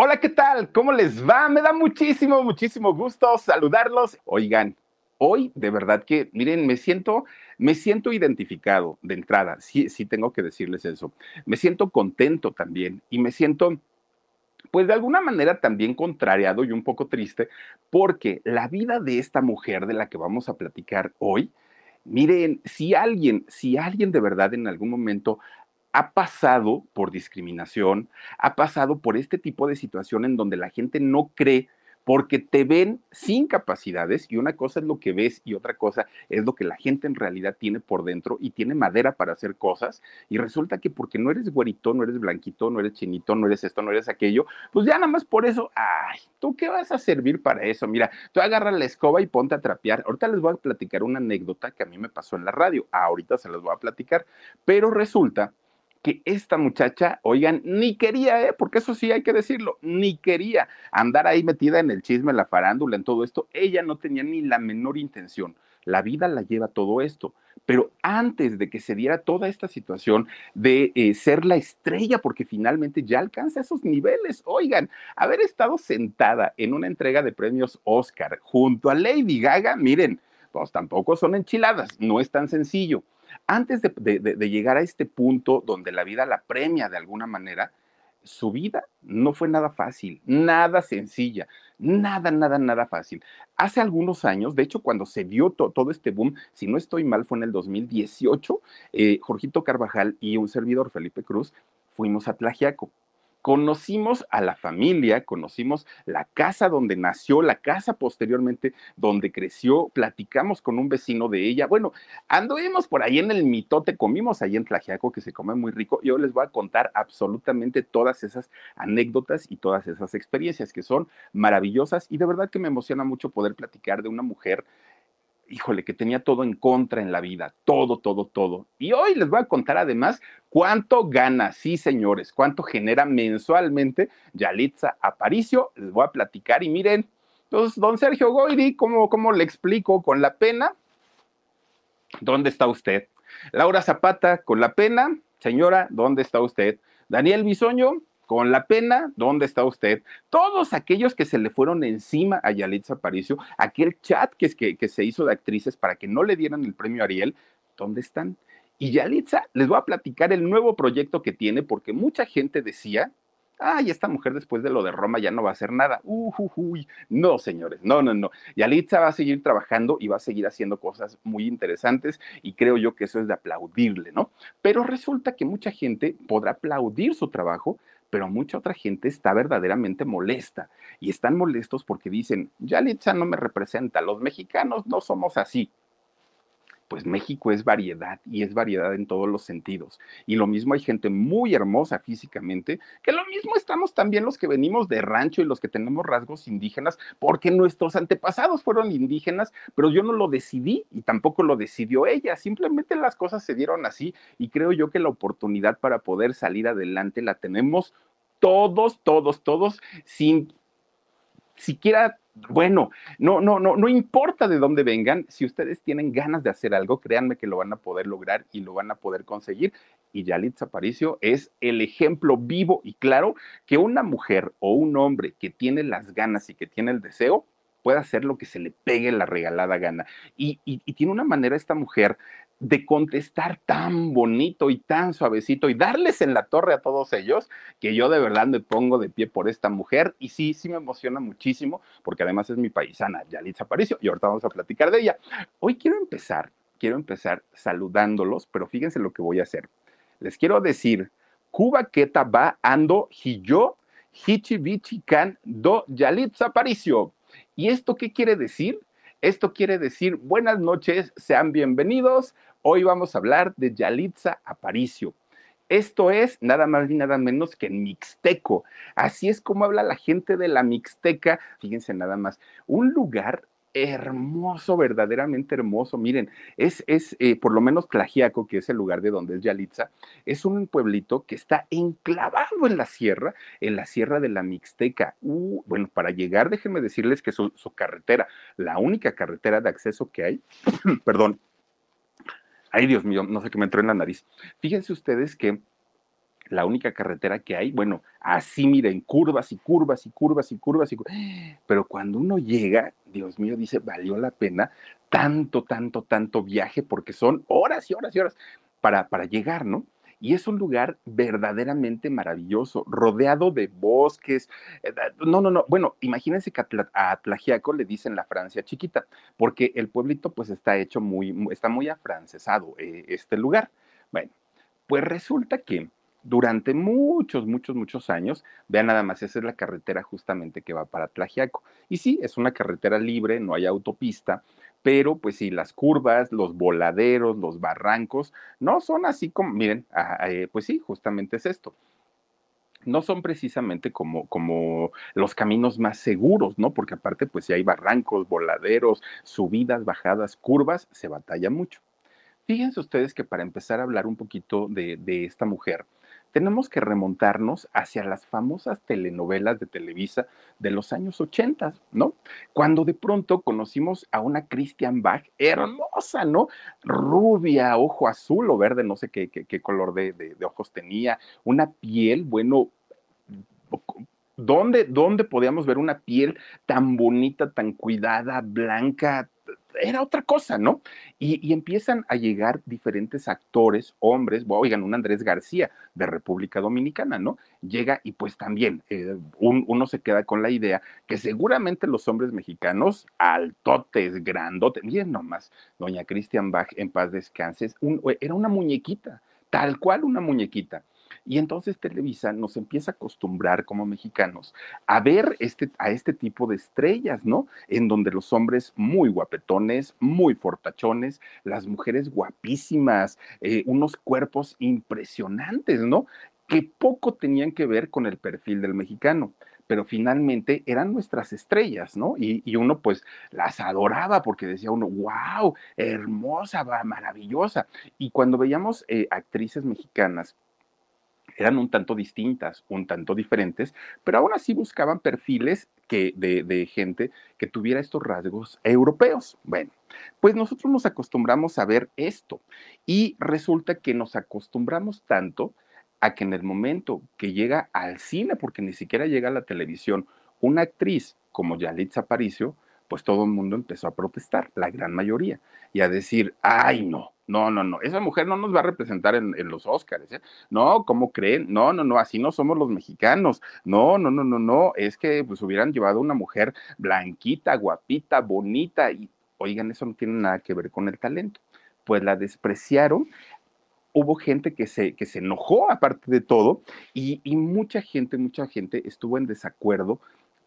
Hola, ¿qué tal? ¿Cómo les va? Me da muchísimo, muchísimo gusto saludarlos. Oigan, hoy de verdad que, miren, me siento, me siento identificado de entrada. Sí, sí tengo que decirles eso. Me siento contento también y me siento, pues de alguna manera también contrariado y un poco triste porque la vida de esta mujer de la que vamos a platicar hoy, miren, si alguien, si alguien de verdad en algún momento ha pasado por discriminación, ha pasado por este tipo de situación en donde la gente no cree porque te ven sin capacidades y una cosa es lo que ves y otra cosa es lo que la gente en realidad tiene por dentro y tiene madera para hacer cosas y resulta que porque no eres güerito, no eres blanquito, no eres chinito, no eres esto, no eres aquello, pues ya nada más por eso, ay, ¿tú qué vas a servir para eso? Mira, tú agarra la escoba y ponte a trapear. Ahorita les voy a platicar una anécdota que a mí me pasó en la radio, ahorita se las voy a platicar, pero resulta que esta muchacha, oigan, ni quería, ¿eh? porque eso sí hay que decirlo, ni quería andar ahí metida en el chisme, en la farándula, en todo esto. Ella no tenía ni la menor intención. La vida la lleva todo esto. Pero antes de que se diera toda esta situación de eh, ser la estrella, porque finalmente ya alcanza esos niveles, oigan, haber estado sentada en una entrega de premios Oscar junto a Lady Gaga, miren, pues tampoco son enchiladas, no es tan sencillo antes de, llegar a este punto donde la vida la premia de alguna manera, su vida no fue nada fácil, nada sencilla, nada, nada, nada fácil. Hace algunos años, de hecho, cuando se dio todo este boom, si no estoy mal, fue en el 2018, eh, Jorgito Carvajal y un servidor, Felipe Cruz, fuimos a Tlajiaco conocimos a la familia, conocimos la casa donde nació, la casa posteriormente donde creció, platicamos con un vecino de ella. Bueno, anduvimos por ahí en el mitote, comimos ahí en Tlajiaco, que se come muy rico. Yo les voy a contar absolutamente todas esas anécdotas y todas esas experiencias que son maravillosas y de verdad que me emociona mucho poder platicar de una mujer híjole, que tenía todo en contra en la vida, todo, todo, todo. Y hoy les voy a contar además cuánto gana, sí señores, cuánto genera mensualmente Yalitza Aparicio. Les voy a platicar y miren, entonces, pues, don Sergio Goyri, ¿cómo, ¿cómo le explico con la pena? ¿Dónde está usted? Laura Zapata, con la pena, señora, ¿dónde está usted? Daniel Bisoño, con la pena, ¿dónde está usted? Todos aquellos que se le fueron encima a Yalitza Aparicio, aquel chat que, que, que se hizo de actrices para que no le dieran el premio Ariel, ¿dónde están? Y Yalitza, les voy a platicar el nuevo proyecto que tiene, porque mucha gente decía, ay, esta mujer después de lo de Roma ya no va a hacer nada. Uh, No, señores, no, no, no. Yalitza va a seguir trabajando y va a seguir haciendo cosas muy interesantes y creo yo que eso es de aplaudirle, ¿no? Pero resulta que mucha gente podrá aplaudir su trabajo, pero mucha otra gente está verdaderamente molesta y están molestos porque dicen, Yalitza no me representa, los mexicanos no somos así pues México es variedad y es variedad en todos los sentidos. Y lo mismo hay gente muy hermosa físicamente, que lo mismo estamos también los que venimos de rancho y los que tenemos rasgos indígenas, porque nuestros antepasados fueron indígenas, pero yo no lo decidí y tampoco lo decidió ella, simplemente las cosas se dieron así y creo yo que la oportunidad para poder salir adelante la tenemos todos, todos, todos, sin siquiera bueno, no, no, no, no importa de dónde vengan, si ustedes tienen ganas de hacer algo, créanme que lo van a poder lograr y lo van a poder conseguir. Y Yalitza Aparicio es el ejemplo vivo y claro que una mujer o un hombre que tiene las ganas y que tiene el deseo puede hacer lo que se le pegue la regalada gana. Y, y tiene una manera esta mujer de contestar tan bonito y tan suavecito y darles en la torre a todos ellos, que yo de verdad me pongo de pie por esta mujer y sí, sí me emociona muchísimo, porque además es mi paisana, Yalitza Aparicio, y ahorita vamos a platicar de ella. Hoy quiero empezar, quiero empezar saludándolos, pero fíjense lo que voy a hacer. Les quiero decir, Cuba Keta va ando hiyo, hichi bichi can do Yalitza Aparicio. ¿Y esto qué quiere decir? Esto quiere decir buenas noches, sean bienvenidos. Hoy vamos a hablar de Yalitza Aparicio. Esto es nada más ni nada menos que en mixteco. Así es como habla la gente de la mixteca. Fíjense nada más, un lugar hermoso, verdaderamente hermoso. Miren, es, es eh, por lo menos Tlajiaco, que es el lugar de donde es Yalitza, es un pueblito que está enclavado en la sierra, en la sierra de la Mixteca. Uh, bueno, para llegar, déjenme decirles que su carretera, la única carretera de acceso que hay, perdón, ay Dios mío, no sé qué me entró en la nariz. Fíjense ustedes que la única carretera que hay, bueno, así miren, curvas y curvas y curvas y curvas y curvas. Pero cuando uno llega, Dios mío, dice, valió la pena tanto, tanto, tanto viaje porque son horas y horas y horas para, para llegar, ¿no? Y es un lugar verdaderamente maravilloso, rodeado de bosques. Eh, no, no, no. Bueno, imagínense que a Tlajiaco le dicen la Francia chiquita, porque el pueblito pues está hecho muy, está muy afrancesado eh, este lugar. Bueno, pues resulta que durante muchos, muchos, muchos años. Vean nada más, esa es la carretera justamente que va para Tlajiaco. Y sí, es una carretera libre, no hay autopista, pero pues sí, las curvas, los voladeros, los barrancos, no son así como, miren, ah, eh, pues sí, justamente es esto no son precisamente como, como los caminos más seguros, ¿no? Porque aparte, pues si hay barrancos, voladeros, subidas, bajadas, curvas, se batalla mucho. Fíjense ustedes que para empezar a hablar un poquito de, de esta mujer, tenemos que remontarnos hacia las famosas telenovelas de Televisa de los años 80, ¿no? Cuando de pronto conocimos a una Christian Bach hermosa, ¿no? Rubia, ojo azul o verde, no sé qué, qué, color de, de, ojos tenía, una piel, bueno, ¿Dónde, ¿Dónde podíamos ver una piel tan bonita, tan cuidada, blanca, era otra cosa, ¿no? Y, empiezan a llegar diferentes actores, hombres, oigan, un Andrés García de República Dominicana, ¿no? Llega y pues también eh, uno se queda con la idea que seguramente los hombres mexicanos, altotes, grandotes, miren nomás, doña Christian Bach, en paz descanses, era una muñequita, tal cual una muñequita. Y entonces Televisa nos empieza a acostumbrar como mexicanos a ver este, a este tipo de estrellas, ¿no? En donde los hombres muy guapetones, muy fortachones, las mujeres guapísimas, eh, unos cuerpos impresionantes, ¿no? Que poco tenían que ver con el perfil del mexicano pero finalmente eran nuestras estrellas, ¿no? Y, uno pues las adoraba porque decía uno, wow, hermosa, maravillosa. Y cuando veíamos eh, actrices mexicanas eran un tanto distintas, un tanto diferentes, pero aún así buscaban perfiles de, de, gente que tuviera estos rasgos europeos. Bueno, pues nosotros nos acostumbramos a ver esto y resulta que nos acostumbramos tanto a que en el momento que llega al cine, porque ni siquiera llega a la televisión, una actriz como Yalitza Aparicio, pues todo el mundo empezó a protestar, la gran mayoría, y a decir, ay no, no, no, no, esa mujer no nos va a representar en, los Óscares, ¿eh? No, ¿cómo creen? No, no, no, así no somos los mexicanos. No, no, no, no, no, es que pues hubieran llevado una mujer blanquita, guapita, bonita, y oigan, eso no tiene nada que ver con el talento. Pues la despreciaron hubo gente que se, que se enojó aparte de todo y, y, mucha gente, mucha gente estuvo en desacuerdo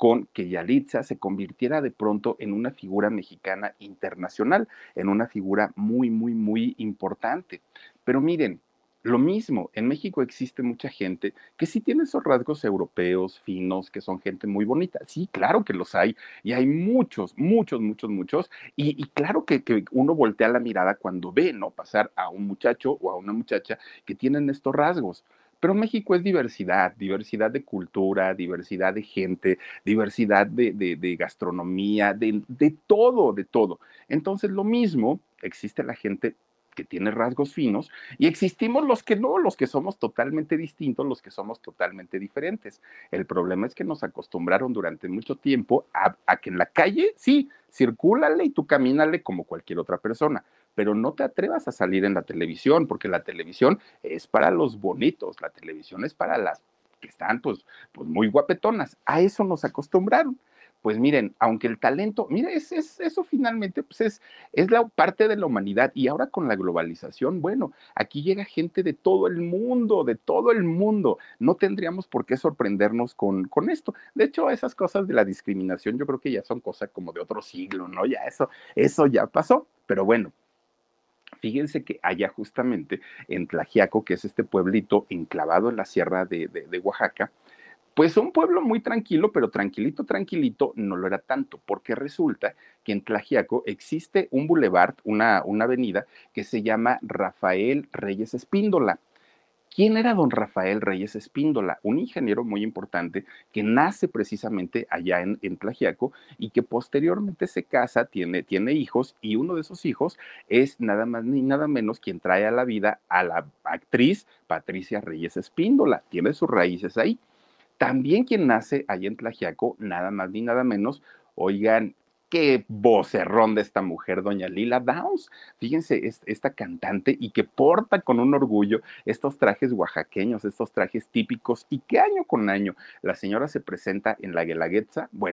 con que Yalitza se convirtiera de pronto en una figura mexicana internacional, en una figura muy, muy, muy importante. Pero miren, lo mismo, en México existe mucha gente que sí tiene esos rasgos europeos, finos, que son gente muy bonita. Sí, claro que los hay. Y hay muchos, muchos, muchos, muchos. Y, claro que, que, uno voltea la mirada cuando ve, ¿no? Pasar a un muchacho o a una muchacha que tienen estos rasgos. Pero México es diversidad, diversidad de cultura, diversidad de gente, diversidad de, gastronomía, de, de todo, de todo. Entonces, lo mismo, existe la gente que tiene rasgos finos y existimos los que no, los que somos totalmente distintos, los que somos totalmente diferentes. El problema es que nos acostumbraron durante mucho tiempo a, a que en la calle, sí, circúlale y tú camínale como cualquier otra persona, pero no te atrevas a salir en la televisión, porque la televisión es para los bonitos, la televisión es para las que están pues, pues muy guapetonas. A eso nos acostumbraron pues miren, aunque el talento, mire, es, eso finalmente pues es, es la parte de la humanidad y ahora con la globalización, bueno, aquí llega gente de todo el mundo, de todo el mundo, no tendríamos por qué sorprendernos con, con esto. De hecho, esas cosas de la discriminación yo creo que ya son cosas como de otro siglo, ¿no? Ya eso, eso ya pasó, pero bueno. Fíjense que allá justamente en Tlajiaco, que es este pueblito enclavado en la sierra de, Oaxaca, pues un pueblo muy tranquilo, pero tranquilito, tranquilito, no lo era tanto, porque resulta que en Tlajiaco existe un boulevard, una, una avenida que se llama Rafael Reyes Espíndola. ¿Quién era don Rafael Reyes Espíndola? Un ingeniero muy importante que nace precisamente allá en, en y que posteriormente se casa, tiene, tiene hijos y uno de esos hijos es nada más ni nada menos quien trae a la vida a la actriz Patricia Reyes Espíndola. Tiene sus raíces ahí. También quien nace allí en Tlajiaco, nada más ni nada menos, oigan, qué vocerrón de esta mujer, doña Lila Downs. Fíjense, esta cantante y que porta con un orgullo estos trajes oaxaqueños, estos trajes típicos, y que año con año la señora se presenta en la Guelaguetza. Bueno,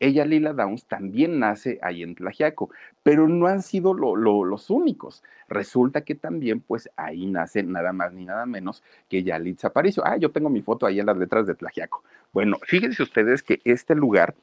Ella, Lila Downs, también nace ahí en Tlajiaco, pero no han sido los únicos. Resulta que también, pues ahí nace nada más ni nada menos que Yalitza Aparicio. Ah, yo tengo mi foto ahí en las letras de Tlajiaco. Bueno, fíjense ustedes que este lugar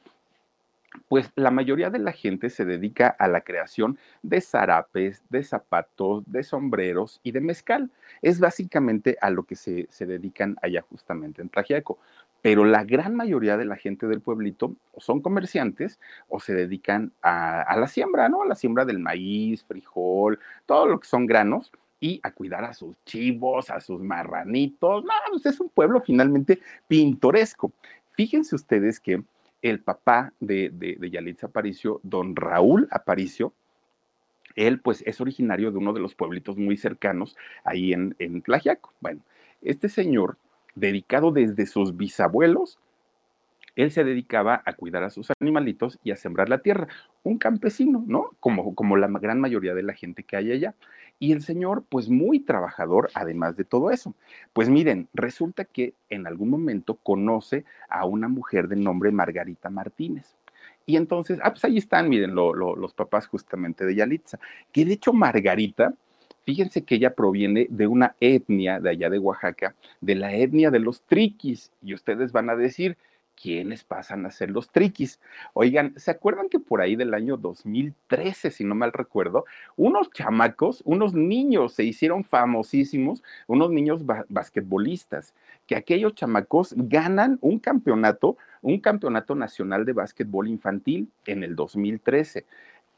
pues la mayoría de la gente se dedica a la creación de zarapes, de zapatos, de sombreros y de mezcal. Es básicamente a lo que se, se dedican allá justamente en Tlajiaco pero la gran mayoría de la gente del pueblito son comerciantes o se dedican a, la siembra, ¿no? A la siembra del maíz, frijol, todo lo que son granos y a cuidar a sus chivos, a sus marranitos. No, pues es un pueblo finalmente pintoresco. Fíjense ustedes que el papá de, de, Aparicio, don Raúl Aparicio, él pues es originario de uno de los pueblitos muy cercanos ahí en, en. Bueno, este señor dedicado desde sus bisabuelos, él se dedicaba a cuidar a sus animalitos y a sembrar la tierra. Un campesino, ¿no? Como, como la gran mayoría de la gente que hay allá. Y el señor, pues muy trabajador, además de todo eso. Pues miren, resulta que en algún momento conoce a una mujer de nombre Margarita Martínez. Y entonces, ah, pues ahí están, miren, los papás justamente de Yalitza. Que de hecho Margarita Fíjense que ella proviene de una etnia de allá de Oaxaca, de la etnia de los triquis. Y ustedes van a decir, ¿quiénes pasan a ser los triquis? Oigan, ¿se acuerdan que por ahí del año 2013, si no mal recuerdo, unos chamacos, unos niños se hicieron famosísimos, unos niños basquetbolistas, que aquellos chamacos ganan un campeonato, un campeonato nacional de básquetbol infantil en el 2013.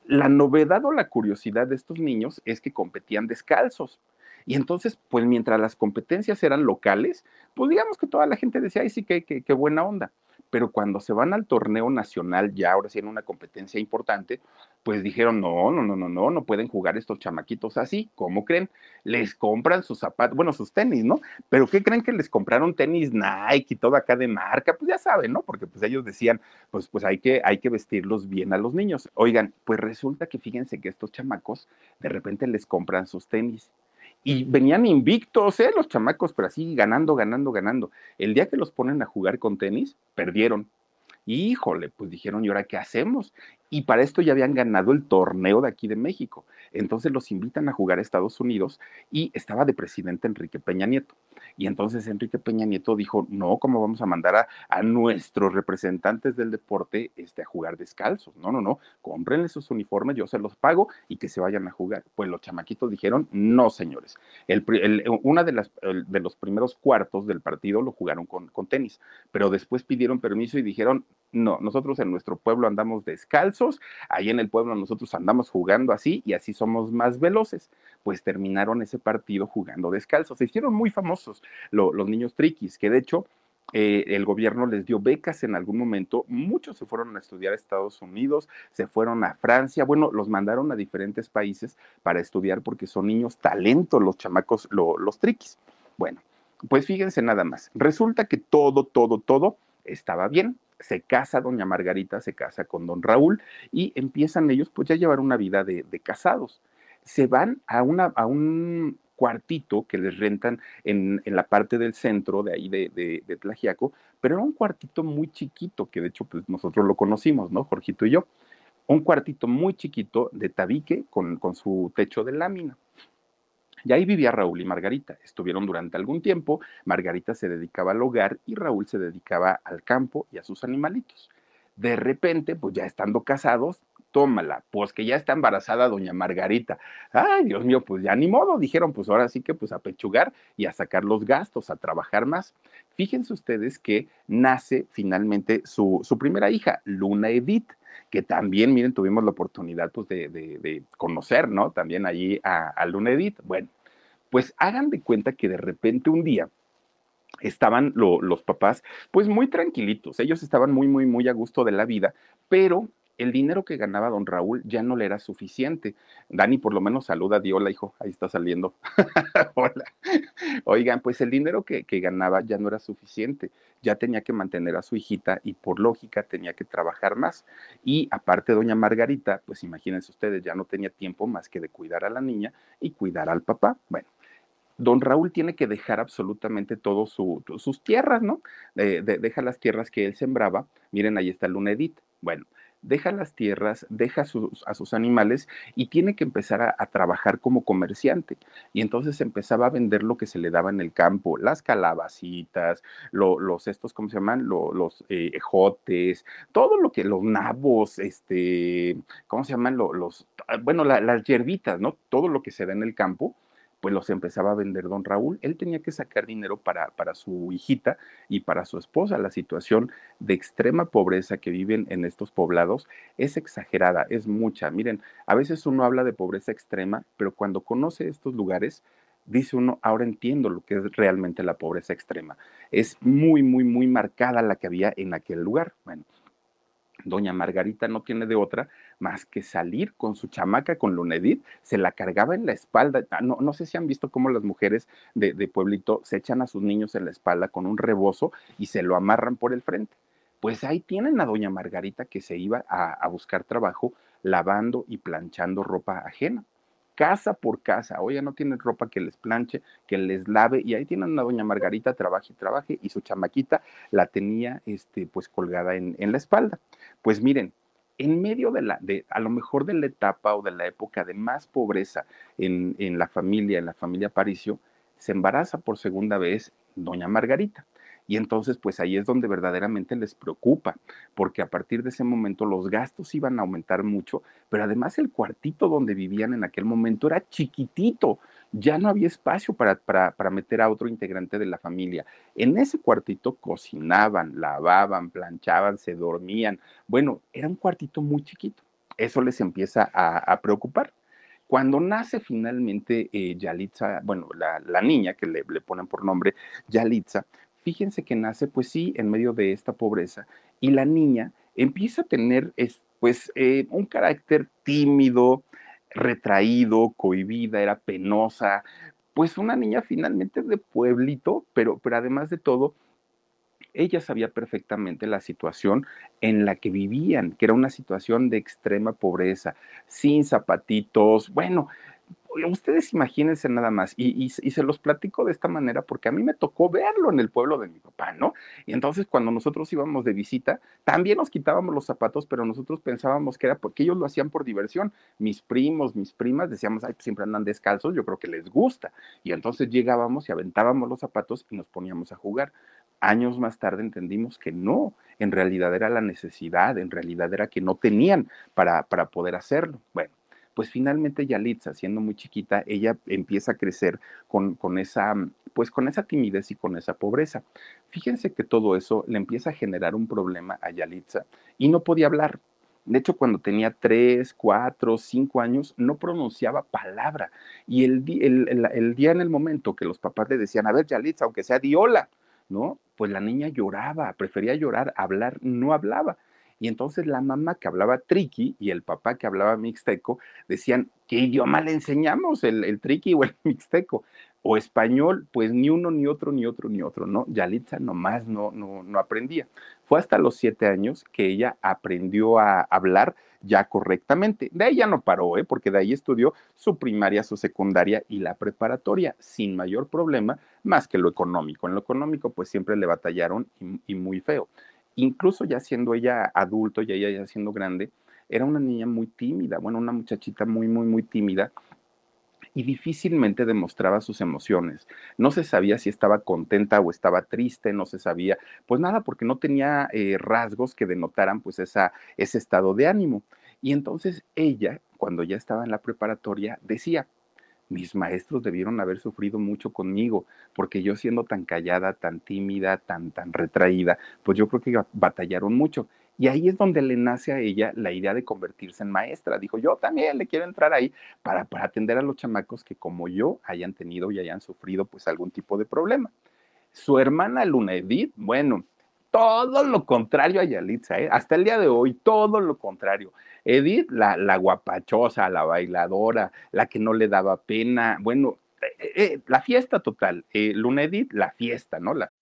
La novedad o la curiosidad de estos niños es que competían descalzos. Y entonces, pues mientras las competencias eran locales, pues digamos que toda la gente decía, ay, sí, qué, qué buena onda pero cuando se van al torneo nacional, ya ahora sí en una competencia importante, pues dijeron, no, no, no, no, no, no pueden jugar estos chamaquitos así, ¿cómo creen? Les compran sus zapatos, bueno, sus tenis, ¿no? Pero ¿qué creen que les compraron tenis Nike y todo acá de marca? Pues ya saben, ¿no? Porque pues ellos decían, pues, pues hay, que, hay que vestirlos bien a los niños. Oigan, pues resulta que fíjense que estos chamacos de repente les compran sus tenis y venían invictos, ¿eh? Los chamacos, pero así ganando, ganando, ganando. El día que los ponen a jugar con tenis, perdieron. Híjole, pues dijeron, ¿y ahora qué hacemos? Y para esto ya habían ganado el torneo de aquí de México. Entonces los invitan a jugar a Estados Unidos y estaba de presidente Enrique Peña Nieto. Y entonces Enrique Peña Nieto dijo, no, ¿cómo vamos a mandar a, nuestros representantes del deporte este, a jugar descalzos? No, no, no, cómprenle sus uniformes, yo se los pago y que se vayan a jugar. Pues los chamaquitos dijeron, no, señores. El, una de, las, de los primeros cuartos del partido lo jugaron con, con tenis, pero después pidieron permiso y dijeron, no, nosotros en nuestro pueblo andamos descalzos descalzos, ahí en el pueblo nosotros andamos jugando así y así somos más veloces. Pues terminaron ese partido jugando descalzos. Se hicieron muy famosos los niños triquis, que de hecho eh, el gobierno les dio becas en algún momento, muchos se fueron a estudiar a Estados Unidos, se fueron a Francia, bueno, los mandaron a diferentes países para estudiar porque son niños talentos los chamacos, los triquis. Bueno, pues fíjense nada más, resulta que todo, todo, todo estaba bien. Se casa doña Margarita, se casa con don Raúl y empiezan ellos pues ya a llevar una vida de, de casados. Se van a, una, a un cuartito que les rentan en, la parte del centro de ahí de, de, Tlajiaco, pero era un cuartito muy chiquito, que de hecho pues nosotros lo conocimos, ¿no? Jorgito y yo. Un cuartito muy chiquito de tabique con, con su techo de lámina. Y ahí vivía Raúl y Margarita. Estuvieron durante algún tiempo. Margarita se dedicaba al hogar y Raúl se dedicaba al campo y a sus animalitos. De repente, pues ya estando casados, tómala, pues que ya está embarazada doña Margarita. Ay, Dios mío, pues ya ni modo, dijeron, pues ahora sí que pues a pechugar y a sacar los gastos, a trabajar más. Fíjense ustedes que nace finalmente su, su primera hija, Luna Edith que también, miren, tuvimos la oportunidad pues, de, conocer, ¿no? También allí a, a Luna Edith. Bueno, pues hagan de cuenta que de repente un día estaban los papás pues muy tranquilitos, ellos estaban muy, muy, muy a gusto de la vida, pero el dinero que ganaba don Raúl ya no le era suficiente. Dani, por lo menos saluda, Diola, hijo, ahí está saliendo. Hola. Oigan, pues el dinero que, que, ganaba ya no era suficiente. Ya tenía que mantener a su hijita y por lógica tenía que trabajar más. Y aparte, doña Margarita, pues imagínense ustedes, ya no tenía tiempo más que de cuidar a la niña y cuidar al papá. Bueno, don Raúl tiene que dejar absolutamente todas sus tierras, ¿no? deja las tierras que él sembraba. Miren, ahí está Luna. Bueno, deja las tierras, deja a sus animales y tiene que empezar a, trabajar como comerciante. Y entonces empezaba a vender lo que se le daba en el campo, las calabacitas, los estos, ¿cómo se llaman? los eh, ejotes, todo lo que, los nabos, este, ¿cómo se llaman? Los, bueno, las hierbitas, ¿no? Todo lo que se da en el campo pues los empezaba a vender don Raúl. Él tenía que sacar dinero para, para su hijita y para su esposa. La situación de extrema pobreza que viven en estos poblados es exagerada, es mucha. Miren, a veces uno habla de pobreza extrema, pero cuando conoce estos lugares, dice uno, ahora entiendo lo que es realmente la pobreza extrema. Es muy, muy, muy marcada la que había en aquel lugar. Bueno, Doña Margarita no tiene de otra más que salir con su chamaca, con Lunedit, se la cargaba en la espalda. Ah, no, no sé si han visto cómo las mujeres de, pueblito se echan a sus niños en la espalda con un rebozo y se lo amarran por el frente. Pues ahí tienen a doña Margarita que se iba a buscar trabajo lavando y planchando ropa ajena casa por casa. Oye, no tienen ropa que les planche, que les lave, y ahí tienen a doña Margarita, trabaje y trabaje, y su chamaquita la tenía, este, pues colgada en, en la espalda. Pues miren, en medio de la, de, a lo mejor de la etapa o de la época de más pobreza en, en la familia, en la familia Paricio, se embaraza por segunda vez doña Margarita. Y entonces, pues ahí es donde verdaderamente les preocupa, porque a partir de ese momento los gastos iban a aumentar mucho, pero además el cuartito donde vivían en aquel momento era chiquitito, ya no había espacio para, para, para meter a otro integrante de la familia. En ese cuartito cocinaban, lavaban, planchaban, se dormían. Bueno, era un cuartito muy chiquito. Eso les empieza a, preocupar. Cuando nace finalmente eh, Yalitza, bueno, la, la niña que le, le, ponen por nombre Yalitza, fíjense que nace, pues sí, en medio de esta pobreza y la niña empieza a tener, pues, eh, un carácter tímido, retraído, cohibida, era penosa, pues una niña finalmente de pueblito, pero, pero además de todo, ella sabía perfectamente la situación en la que vivían, que era una situación de extrema pobreza, sin zapatitos, bueno, ustedes imagínense nada más, y, se los platico de esta manera porque a mí me tocó verlo en el pueblo de mi papá, ¿no? Y entonces cuando nosotros íbamos de visita, también nos quitábamos los zapatos, pero nosotros pensábamos que era porque ellos lo hacían por diversión. Mis primos, mis primas decíamos, ay, pues siempre andan descalzos, yo creo que les gusta. Y entonces llegábamos y aventábamos los zapatos y nos poníamos a jugar. Años más tarde entendimos que no, en realidad era la necesidad, en realidad era que no tenían para, para poder hacerlo. Bueno, pues finalmente Yalitza, siendo muy chiquita, ella empieza a crecer con, con, esa, pues con esa timidez y con esa pobreza. Fíjense que todo eso le empieza a generar un problema a Yalitza y no podía hablar. De hecho, cuando tenía tres, cuatro, cinco años, no pronunciaba palabra. Y el, el, día en el momento que los papás le decían, a ver, Yalitza, aunque sea diola, ¿no? Pues la niña lloraba, prefería llorar, hablar, no hablaba. Y entonces la mamá que hablaba triqui y el papá que hablaba mixteco decían, ¿qué idioma le enseñamos? ¿El, el triqui o el mixteco? O español, pues ni uno, ni otro, ni otro, ni otro, ¿no? Yalitza nomás no, no, no aprendía. Fue hasta los siete años que ella aprendió a hablar ya correctamente. De ahí ya no paró, ¿eh? porque de ahí estudió su primaria, su secundaria y la preparatoria sin mayor problema, más que lo económico. En lo económico, pues siempre le batallaron y muy feo incluso ya siendo ella adulto, ya ella ya siendo grande, era una niña muy tímida, bueno, una muchachita muy, muy, muy tímida y difícilmente demostraba sus emociones. No se sabía si estaba contenta o estaba triste, no se sabía, pues nada, porque no tenía eh, rasgos que denotaran pues esa, ese estado de ánimo. Y entonces ella, cuando ya estaba en la preparatoria, decía, mis maestros debieron haber sufrido mucho conmigo, porque yo siendo tan callada, tan tímida, tan, tan retraída, pues yo creo que batallaron mucho. Y ahí es donde le nace a ella la idea de convertirse en maestra. Dijo, yo también le quiero entrar ahí para, para atender a los chamacos que como yo hayan tenido y hayan sufrido pues algún tipo de problema. Su hermana Luna Edith, bueno, todo lo contrario a Yalitza, ¿eh? hasta el día de hoy, todo lo contrario. Edith, la, la guapachosa, la bailadora, la que no le daba pena, bueno, eh, eh, la fiesta total. Luna Edith, la fiesta, ¿no? La,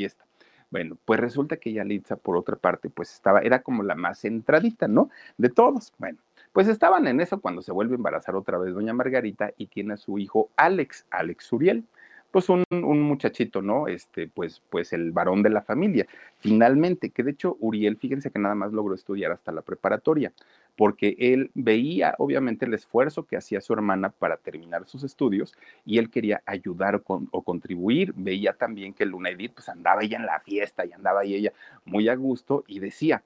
Fiesta. Bueno, pues resulta que Yalitza, por otra parte, pues estaba, era como la más centradita, ¿no? De todos. Bueno, pues estaban en eso cuando se vuelve a embarazar otra vez doña Margarita y tiene a su hijo Alex, Alex Uriel pues un, un, muchachito, ¿no? Este, pues, pues el varón de la familia. Finalmente, que de hecho Uriel, fíjense que nada más logró estudiar hasta la preparatoria, porque él veía obviamente el esfuerzo que hacía su hermana para terminar sus estudios y él quería ayudar o contribuir. Veía también que Luna Edith, pues andaba ella en la fiesta y andaba ella muy a gusto y decía,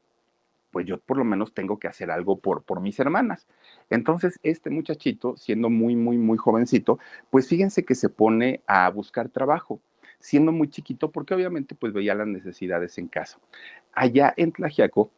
pues yo por lo menos tengo que hacer algo por, por mis hermanas. Entonces, este muchachito, siendo muy, muy, muy jovencito, pues fíjense que se pone a buscar trabajo, siendo muy chiquito, porque obviamente pues veía las necesidades en casa. Allá en Tlajiaco,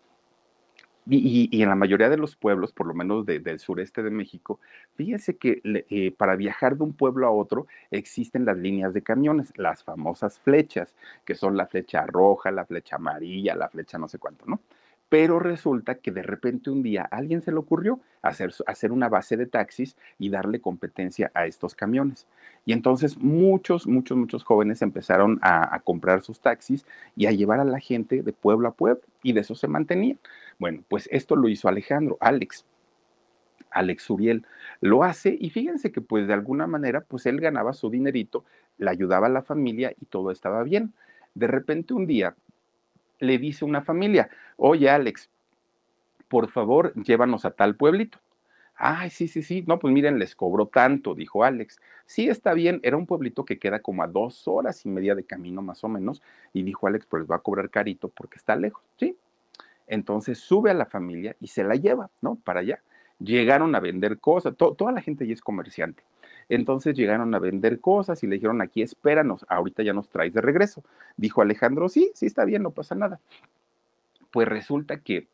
y, en la mayoría de los pueblos, por lo menos del sureste de México, fíjense que eh, para viajar de un pueblo a otro existen las líneas de camiones, las famosas flechas, que son la flecha roja, la flecha amarilla, la flecha no sé cuánto, ¿no? pero resulta que de repente un día a alguien se le ocurrió hacer, hacer una base de taxis y darle competencia a estos camiones. Y entonces muchos, muchos, muchos jóvenes empezaron a, comprar sus taxis y a llevar a la gente de pueblo a pueblo y de eso se mantenían. Bueno, pues esto lo hizo Alejandro, Alex. Alex Uriel lo hace y fíjense que pues de alguna manera pues él ganaba su dinerito, le ayudaba a la familia y todo estaba bien. De repente un día le dice una familia, oye Alex, por favor, llévanos a tal pueblito. Ay, sí, sí, sí. No, pues miren, les cobró tanto, dijo Alex. Sí, está bien. Era un pueblito que queda como a dos horas y media de camino más o menos. Y dijo Alex, pues les va a cobrar carito porque está lejos, ¿sí? Entonces sube a la familia y se la lleva, ¿no? Para allá. Llegaron a vender cosas. toda la gente allí es comerciante. Entonces llegaron a vender cosas y le dijeron, aquí espéranos, ahorita ya nos traes de regreso. Dijo Alejandro, sí, sí está bien, no pasa nada. Pues resulta que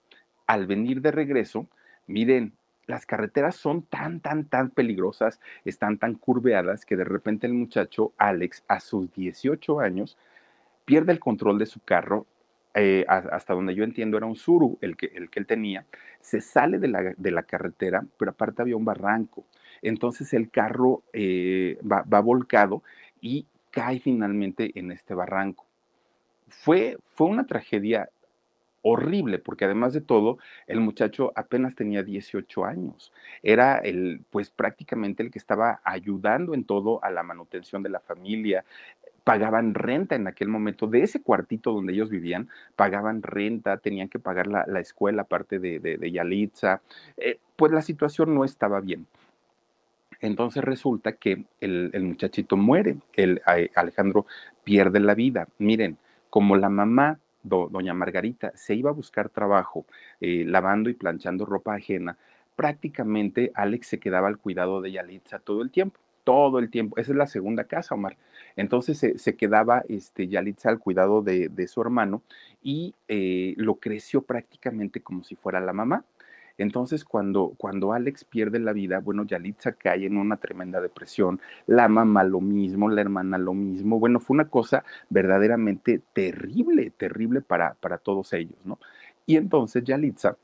al venir de regreso, miren, las carreteras son tan, tan, tan peligrosas, están tan curveadas que de repente el muchacho Alex, a sus 18 años, pierde el control de su carro. Eh, hasta donde yo entiendo era un Suru el que, el que él tenía, se sale de la, de la carretera, pero aparte había un barranco entonces el carro eh, va, volcado y cae finalmente en este barranco. Fue, fue una tragedia horrible, porque además de todo, el muchacho apenas tenía 18 años. Era el, pues prácticamente el que estaba ayudando en todo a la manutención de la familia. Pagaban renta en aquel momento, de ese cuartito donde ellos vivían, pagaban renta, tenían que pagar la, escuela, aparte de, de, Yalitza, eh, pues la situación no estaba bien. Entonces resulta que el, muchachito muere, el, Alejandro pierde la vida. Miren, como la mamá, doña Margarita, se iba a buscar trabajo eh, lavando y planchando ropa ajena, prácticamente Alex se quedaba al cuidado de Yalitza todo el tiempo todo el tiempo. Esa es la segunda casa, Omar. Entonces se, quedaba este, Yalitza al cuidado de, su hermano y eh, lo creció prácticamente como si fuera la mamá. Entonces, cuando, cuando Alex pierde la vida, bueno, Yalitza cae en una tremenda depresión, la mamá lo mismo, la hermana lo mismo. Bueno, fue una cosa verdaderamente terrible, terrible para, para todos ellos, ¿no? Y entonces Yalitza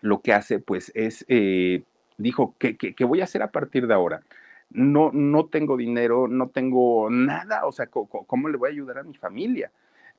lo que hace, pues, es, eh, dijo, ¿qué, ¿qué, voy a hacer a partir de ahora? No, no tengo dinero, no tengo nada, o sea, ¿cómo le voy a ayudar a mi familia?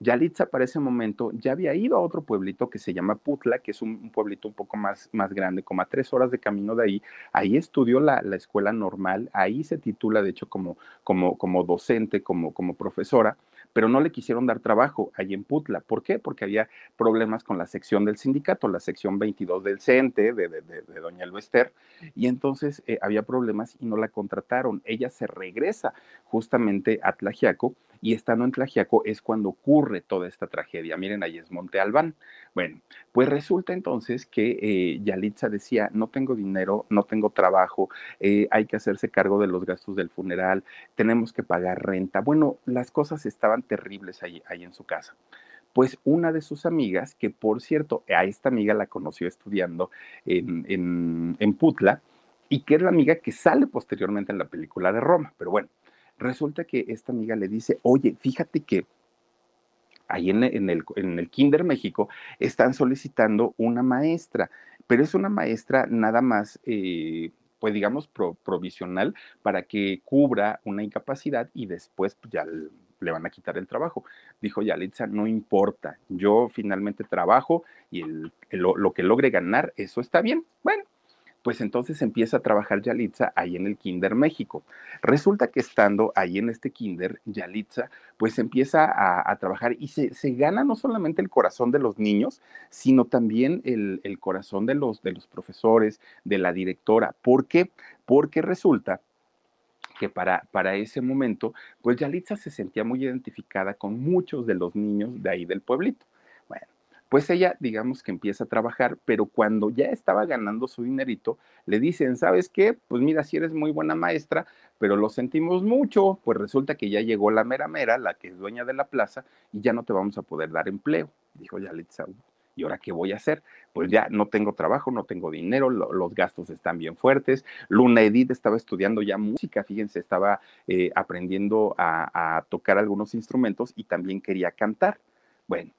Yalitza para ese momento ya había ido a otro pueblito que se llama Putla, que es un, pueblito un poco más, más grande, como a tres horas de camino de ahí. Ahí estudió la, escuela normal, ahí se titula, de hecho, como, como, como docente, como, como profesora pero no le quisieron dar trabajo ahí en Putla. ¿Por qué? Porque había problemas con la sección del sindicato, la sección 22 del CENTE, de, de, doña Elvester, y entonces eh, había problemas y no la contrataron. Ella se regresa justamente a Tlajiaco y estando en Tlajiaco es cuando ocurre toda esta tragedia. Miren, ahí es Monte Albán. Bueno, pues resulta entonces que eh, Yalitza decía, no tengo dinero, no tengo trabajo, eh, hay que hacerse cargo de los gastos del funeral, tenemos que pagar renta. Bueno, las cosas estaban terribles ahí, en su casa pues una de sus amigas, que por cierto, a esta amiga la conoció estudiando en, en, en, Putla, y que es la amiga que sale posteriormente en la película de Roma. Pero bueno, Resulta que esta amiga le dice, oye, fíjate que ahí en, el, en el Kinder México están solicitando una maestra, pero es una maestra nada más, eh, pues digamos, provisional para que cubra una incapacidad y después pues, ya le van a quitar el trabajo. Dijo Yalitza, no importa, yo finalmente trabajo y lo, que logre ganar, eso está bien. Bueno, pues entonces empieza a trabajar Yalitza ahí en el Kinder México. Resulta que estando ahí en este Kinder, Yalitza pues empieza a, trabajar y se, gana no solamente el corazón de los niños, sino también el, corazón de los, de los profesores, de la directora. ¿Por qué? Porque resulta que para, para ese momento, pues Yalitza se sentía muy identificada con muchos de los niños de ahí del pueblito. Pues ella, digamos que empieza a trabajar, pero cuando ya estaba ganando su dinerito, le dicen, ¿sabes qué? Pues mira, si eres muy buena maestra, pero lo sentimos mucho, pues resulta que ya llegó la mera mera, la que es dueña de la plaza, y ya no te vamos a poder dar empleo. Dijo Yalitza, ¿y ahora qué voy a hacer? Pues ya no tengo trabajo, no tengo dinero, los gastos están bien fuertes. Luna Edith estaba estudiando ya música, fíjense, estaba eh, aprendiendo a tocar algunos instrumentos y también quería cantar. Bueno,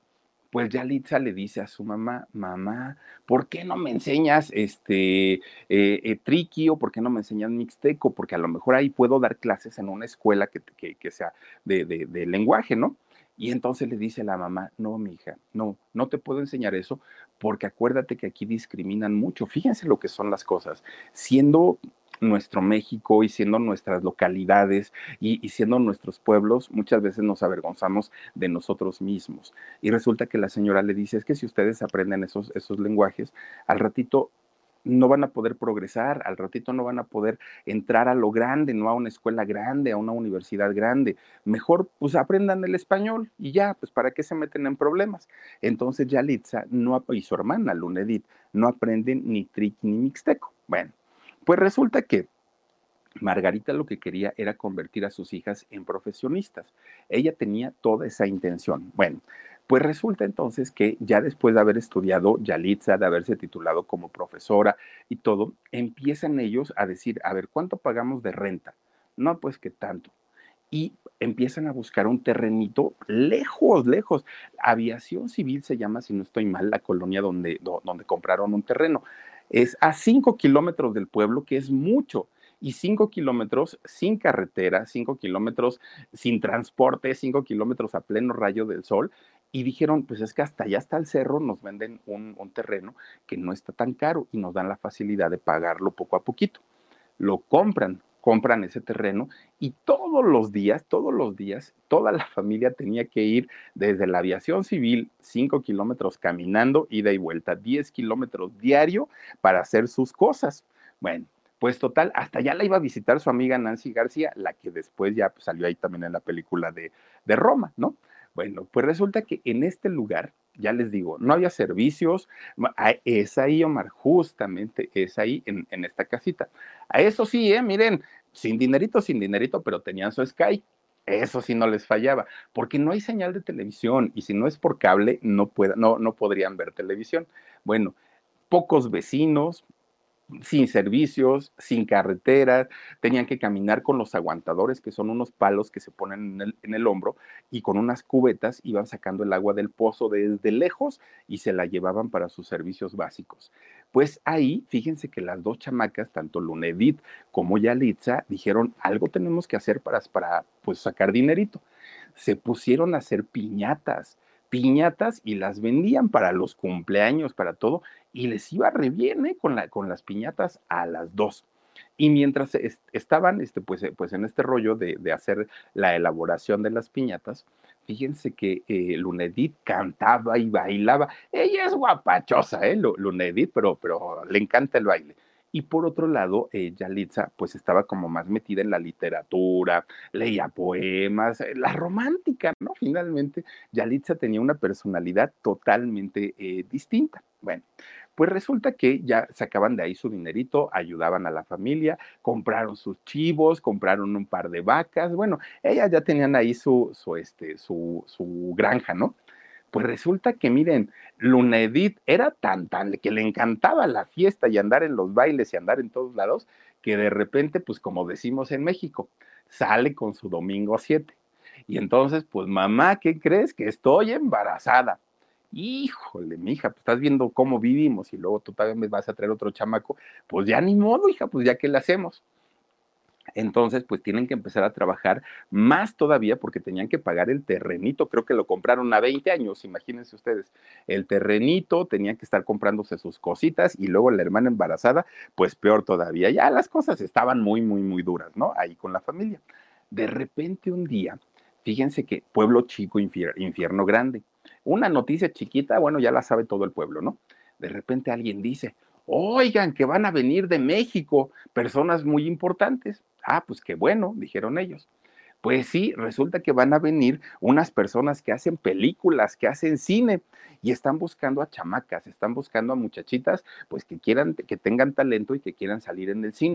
pues ya Litza le dice a su mamá, mamá, ¿por qué no me enseñas este eh, eh, triqui o por qué no me enseñas mixteco? Porque a lo mejor ahí puedo dar clases en una escuela que, que, sea de, de, lenguaje, ¿no? Y entonces le dice la mamá, no, mi hija, no, no te puedo enseñar eso porque acuérdate que aquí discriminan mucho. Fíjense lo que son las cosas. Siendo nuestro México y siendo nuestras localidades y, siendo nuestros pueblos, muchas veces nos avergonzamos de nosotros mismos. Y resulta que la señora le dice, es que si ustedes aprenden esos, esos lenguajes, al ratito no van a poder progresar, al ratito no van a poder entrar a lo grande, no a una escuela grande, a una universidad grande. Mejor pues aprendan el español y ya, pues para qué se meten en problemas. Entonces Yalitza no, y su hermana Lunedit no aprenden ni triqui ni mixteco. Bueno, pues resulta que Margarita lo que quería era convertir a sus hijas en profesionistas. Ella tenía toda esa intención. Bueno, pues resulta entonces que ya después de haber estudiado Yalitza, de haberse titulado como profesora y todo, empiezan ellos a decir, a ver, ¿cuánto pagamos de renta? No, pues que tanto. Y empiezan a buscar un terrenito lejos, lejos. Aviación Civil se llama, si no estoy mal, la colonia donde, donde compraron un terreno es a cinco kilómetros del pueblo, que es mucho, y cinco kilómetros sin carretera, cinco kilómetros sin transporte, cinco kilómetros a pleno rayo del sol. Y dijeron, pues es que hasta allá hasta el cerro nos venden un, un terreno que no está tan caro y nos dan la facilidad de pagarlo poco a poquito. Lo compran, compran ese terreno y todos los días, todos los días, toda la familia tenía que ir desde la aviación civil, 5 kilómetros caminando, ida y vuelta, 10 kilómetros diario para hacer sus cosas. Bueno, pues total, hasta ya la iba a visitar su amiga Nancy García, la que después ya pues, salió ahí también en la película de, de Roma, ¿no? Bueno, pues resulta que en este lugar, ya les digo, no había servicios, es ahí, Omar, justamente es ahí en, en esta casita. A eso sí, ¿eh? miren, sin dinerito, sin dinerito, pero tenían su Sky. Eso sí no les fallaba, porque no hay señal de televisión y si no es por cable no, no, no podrían ver televisión. Bueno, pocos vecinos, sin servicios, sin carreteras, tenían que caminar con los aguantadores, que son unos palos que se ponen en el, hombro, y con unas cubetas iban sacando el agua del pozo desde lejos y se la llevaban para sus servicios básicos. Pues ahí, fíjense que las dos chamacas, tanto Lunedit como Yalitza, dijeron, algo tenemos que hacer para, para pues, sacar dinerito. Se pusieron a hacer piñatas piñatas y las vendían para los cumpleaños, para todo, y les iba re bien ¿eh? con, la, con las piñatas a las dos. Y mientras estaban este, pues, eh, pues en este rollo de, hacer la elaboración de las piñatas, fíjense que eh, Lunedit cantaba y bailaba. Ella es guapachosa, ¿eh? Lunedit, pero, pero le encanta el baile. Y por otro lado, eh, Yalitza pues estaba como más metida en la literatura, leía poemas, eh, la romántica, ¿no? Finalmente, Yalitza tenía una personalidad totalmente eh, distinta. Bueno, pues resulta que ya sacaban de ahí su dinerito, ayudaban a la familia, compraron sus chivos, compraron un par de vacas, bueno, ellas ya tenían ahí su, su, este, su, su granja, ¿no? Pues resulta que, miren, Luna Edith era tan, tan, que le encantaba la fiesta y andar en los bailes y andar en todos lados, que de repente, pues como decimos en México, sale con su domingo 7. Y entonces, pues mamá, ¿qué crees? Que estoy embarazada. Híjole, mija, pues estás viendo cómo vivimos y luego tú también me vas a traer otro chamaco. Pues ya ni modo, hija, pues ya que le hacemos. Entonces, pues tienen que empezar a trabajar más todavía porque tenían que pagar el terrenito. Creo que lo compraron a 20 años, imagínense ustedes. El terrenito, tenían que estar comprándose sus cositas y luego la hermana embarazada, pues peor todavía. Ya las cosas estaban muy, muy, muy duras, ¿no? Ahí con la familia. De repente un día, fíjense que pueblo chico, infierno grande. Una noticia chiquita, bueno, ya la sabe todo el pueblo, ¿no? De repente alguien dice, oigan, que van a venir de México personas muy importantes. Ah, pues qué bueno, dijeron ellos. Pues sí, resulta que van a venir unas personas que hacen películas, que hacen cine y están buscando a chamacas, están buscando a muchachitas, pues que quieran, que tengan talento y que quieran salir en el cine.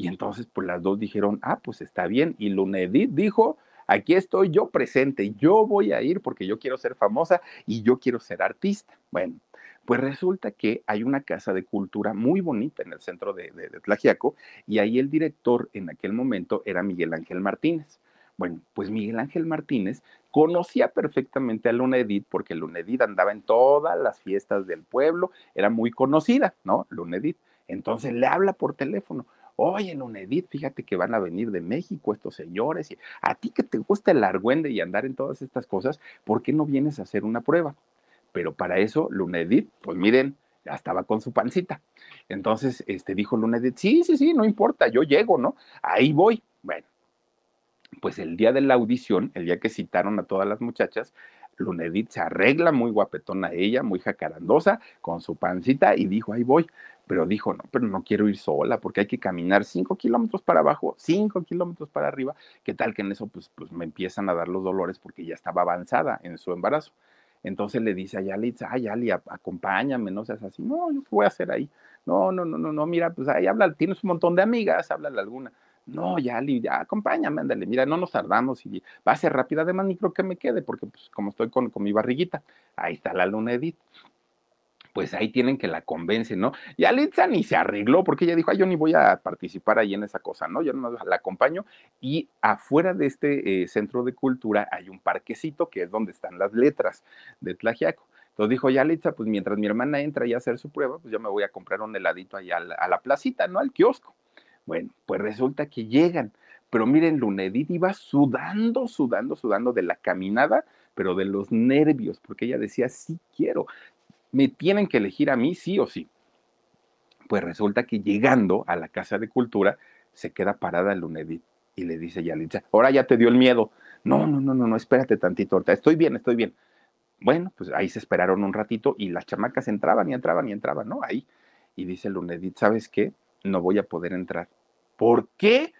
Y entonces, pues las dos dijeron, ah, pues está bien. Y Lunedit dijo, aquí estoy yo presente, yo voy a ir porque yo quiero ser famosa y yo quiero ser artista. Bueno, pues resulta que hay una casa de cultura muy bonita en el centro de, de, y ahí el director en aquel momento era Miguel Ángel Martínez. Bueno, pues Miguel Ángel Martínez conocía perfectamente a Luna Edith porque Luna Edith andaba en todas las fiestas del pueblo, era muy conocida, ¿no? Luna Edith. Entonces le habla por teléfono oye, Lunedit, fíjate que van a venir de México estos señores, y a ti que te gusta el argüende y andar en todas estas cosas, ¿por qué no vienes a hacer una prueba? Pero para eso, Lunedit, pues miren, ya estaba con su pancita. Entonces, este, dijo Lunedit, sí, sí, sí, no importa, yo llego, ¿no? Ahí voy. Bueno, pues el día de la audición, el día que citaron a todas las muchachas, Lunedit se arregla muy guapetona ella, muy jacarandosa, con su pancita y dijo, ahí voy pero dijo, no, pero no quiero ir sola porque hay que caminar cinco kilómetros para abajo, cinco kilómetros para arriba, ¿qué tal que en eso pues, pues me empiezan a dar los dolores porque ya estaba avanzada en su embarazo? Entonces le dice a Yali, ay, Yali, acompáñame, no seas así, no, yo voy a hacer ahí, no, no, no, no, no, mira, pues ahí habla, tienes un montón de amigas, háblale alguna. No, Yali, ya, acompáñame, ándale, mira, no nos tardamos y va a ser rápida, además ni creo que me quede, porque pues como estoy con, con mi barriguita, ahí está la luna Edith. Pues ahí tienen que la convencen, ¿no? Y Alitza ni se arregló porque ella dijo, ay, yo ni voy a participar ahí en esa cosa, ¿no? Yo no la acompaño. Y afuera de este eh, centro de cultura hay un parquecito que es donde están las letras de Tlajiaco. Entonces dijo, ya Alitza, pues mientras mi hermana entra y a hacer su prueba, pues yo me voy a comprar un heladito allá a la, a la placita, ¿no? Al kiosco. Bueno, pues resulta que llegan, pero miren, Lunedit iba sudando, sudando, sudando de la caminada, pero de los nervios, porque ella decía, sí quiero, me tienen que elegir a mí sí o sí. Pues resulta que llegando a la Casa de Cultura, se queda parada Lunedit y le dice Yalitza, ahora ya te dio el miedo. No, no, no, no, no, espérate tantito, ahorita estoy bien, estoy bien. Bueno, pues ahí se esperaron un ratito y las chamacas entraban y entraban y entraban, ¿no? Ahí. Y dice Lunedit, ¿sabes qué? No voy a poder entrar. ¿Por qué?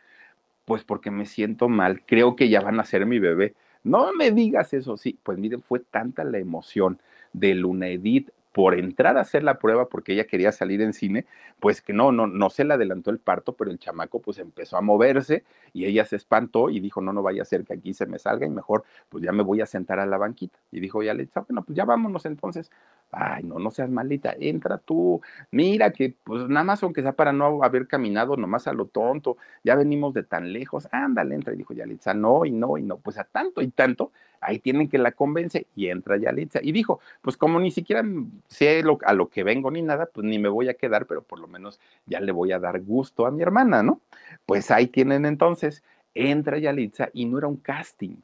Pues porque me siento mal, creo que ya van a ser mi bebé. No me digas eso, sí. Pues miren, fue tanta la emoción de Lunedit por entrar a hacer la prueba porque ella quería salir en cine, pues que no, no, no se le adelantó el parto, pero el chamaco pues empezó a moverse y ella se espantó y dijo, no, no vaya a ser que aquí se me salga y mejor pues ya me voy a sentar a la banquita. Y dijo, ya le dice, bueno, pues ya vámonos entonces. Ay, no, no seas malita, entra tú, mira que pues nada más aunque sea para no haber caminado nomás a lo tonto, ya venimos de tan lejos, ándale, entra. Y dijo Yalitza, no, y no, y no, pues a tanto y tanto, ahí tienen que la convence y entra Yalitza. Y dijo, pues como ni siquiera sé a lo que vengo ni nada, pues ni me voy a quedar, pero por lo menos ya le voy a dar gusto a mi hermana, ¿no? Pues ahí tienen entonces, entra Yalitza y no era un casting,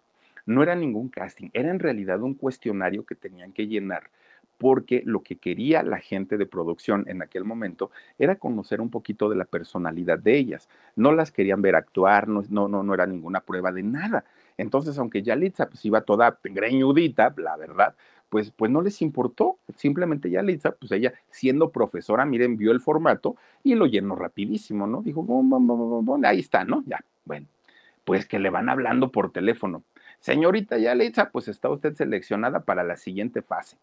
no era ningún casting, era en realidad un cuestionario que tenían que llenar porque lo que quería la gente de producción en aquel momento era conocer un poquito de la personalidad de ellas. No las querían ver actuar, no, no, no, era ninguna prueba de nada. Entonces, aunque Yalitza pues iba toda greñudita, la verdad, pues, pues no les importó. Simplemente Yalitza, pues ella siendo profesora, miren, vio el formato y lo llenó rapidísimo, ¿no? Dijo, ahí está, ¿no? Ya, bueno, pues que le van hablando por teléfono. Señorita Yalitza, pues está usted seleccionada para la siguiente fase.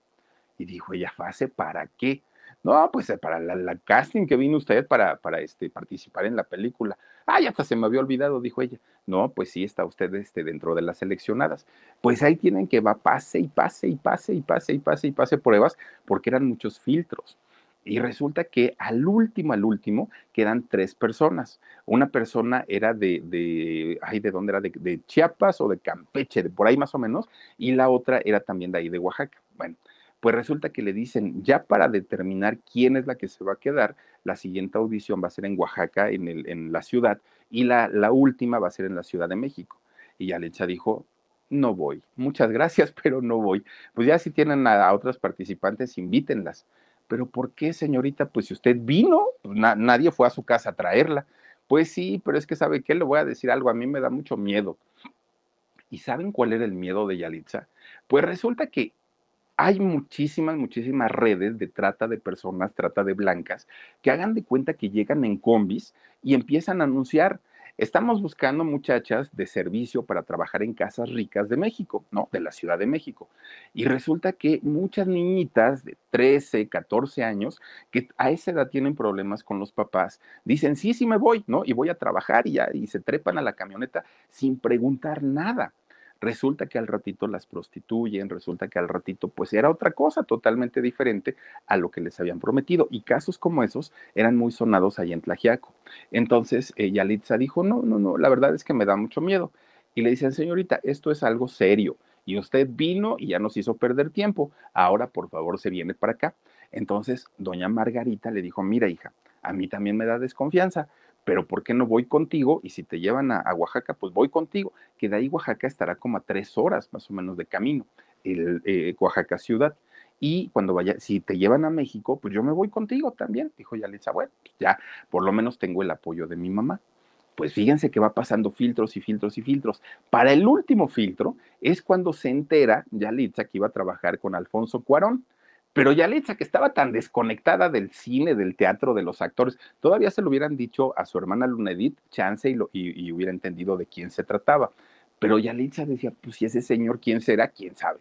Y dijo ella, ¿fase para qué? No, pues eh, para la, casting que vino usted para, para este, participar en la película. Ah, ya hasta se me había olvidado, dijo ella. No, pues sí, está usted este, dentro de las seleccionadas. Pues ahí tienen que va, pase y pase y pase y pase y pase y pase pruebas, porque eran muchos filtros. Y resulta que al último, al último, quedan tres personas. Una persona era de, de ay, ¿de dónde era? De, de Chiapas o de Campeche, de por ahí más o menos, y la otra era también de ahí de Oaxaca. Bueno, pues resulta que le dicen, ya para determinar quién es la que se va a quedar, la siguiente audición va a ser en Oaxaca, en, la ciudad, y la, última va a ser en la Ciudad de México. Y Alecha dijo, no voy, muchas gracias, pero no voy. Pues ya si tienen a, otras participantes, invítenlas. Pero ¿por qué, señorita? Pues si usted vino, pues nadie fue a su casa a traerla. Pues sí, pero es que sabe qué, le voy a decir algo, a mí me da mucho miedo. ¿Y saben cuál era el miedo de Yalitza? Pues resulta que hay muchísimas, muchísimas redes de trata de personas, trata de blancas, que hagan de cuenta que llegan en combis y empiezan a anunciar, estamos buscando muchachas de servicio para trabajar en casas ricas de México, ¿no? De la Ciudad de México. Y resulta que muchas niñitas de 13, 14 años, que a esa edad tienen problemas con los papás, dicen, sí, sí me voy, ¿no? Y voy a trabajar y ya, y se trepan a la camioneta sin preguntar nada resulta que al ratito las prostituyen, resulta que al ratito pues era otra cosa totalmente diferente a lo que les habían prometido. Y casos como esos eran muy sonados ahí en Tlajiaco. Entonces eh, Yalitza dijo, no, no, no, la verdad es que me da mucho miedo. Y le dicen, señorita, esto es algo serio. Y usted vino y ya nos hizo perder tiempo. Ahora, por favor, se viene para acá. Entonces, doña Margarita le dijo, mira, hija, a mí también me da desconfianza pero ¿por qué no voy contigo? Y si te llevan a, Oaxaca, pues voy contigo, que de ahí Oaxaca estará como a tres horas más o menos de camino, el, eh, Oaxaca ciudad. Y cuando vaya, si te llevan a México, pues yo me voy contigo también, dijo Yalitza, bueno, pues ya por lo menos tengo el apoyo de mi mamá. Pues fíjense que va pasando filtros y filtros y filtros. Para el último filtro es cuando se entera Yalitza que iba a trabajar con Alfonso Cuarón. Pero Yalitza, que estaba tan desconectada del cine, del teatro, de los actores, todavía se lo hubieran dicho a su hermana Lunedit, chance y, lo, y, hubiera entendido de quién se trataba. Pero Yalitza decía, pues si ese señor, ¿quién será? ¿Quién sabe?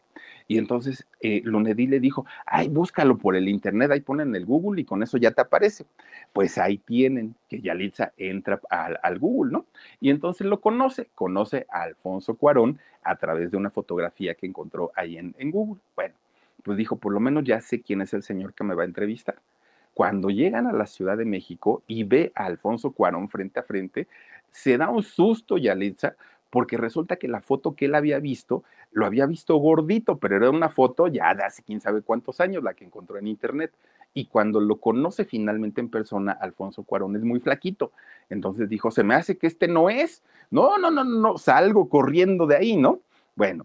Y entonces eh, Lunedit le dijo, ay, búscalo por el internet, ahí ponen el Google y con eso ya te aparece. Pues ahí tienen que Yalitza entra al, al Google, ¿no? Y entonces lo conoce, conoce a Alfonso Cuarón a través de una fotografía que encontró ahí en, en Google. Bueno, pues dijo, por lo menos ya sé quién es el señor que me va a entrevistar. Cuando llegan a la Ciudad de México y ve a Alfonso Cuarón frente a frente, se da un susto Yalitza porque resulta que la foto que él había visto, lo había visto gordito, pero era una foto ya de hace quién sabe cuántos años, la que encontró en internet. Y cuando lo conoce finalmente en persona, Alfonso Cuarón es muy flaquito. Entonces dijo, se me hace que este no es. No, no, no, no, salgo corriendo de ahí, ¿no? Bueno,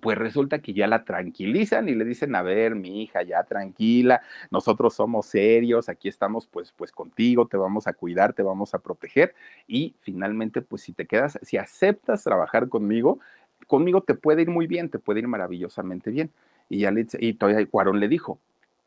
pues resulta que ya la tranquilizan y le dicen, a ver, mi hija, ya tranquila, nosotros somos serios, aquí estamos pues, pues contigo, te vamos a cuidar, te vamos a proteger y finalmente pues si te quedas, si aceptas trabajar conmigo, conmigo te puede ir muy bien, te puede ir maravillosamente bien. Y ya y todavía Cuarón le dijo,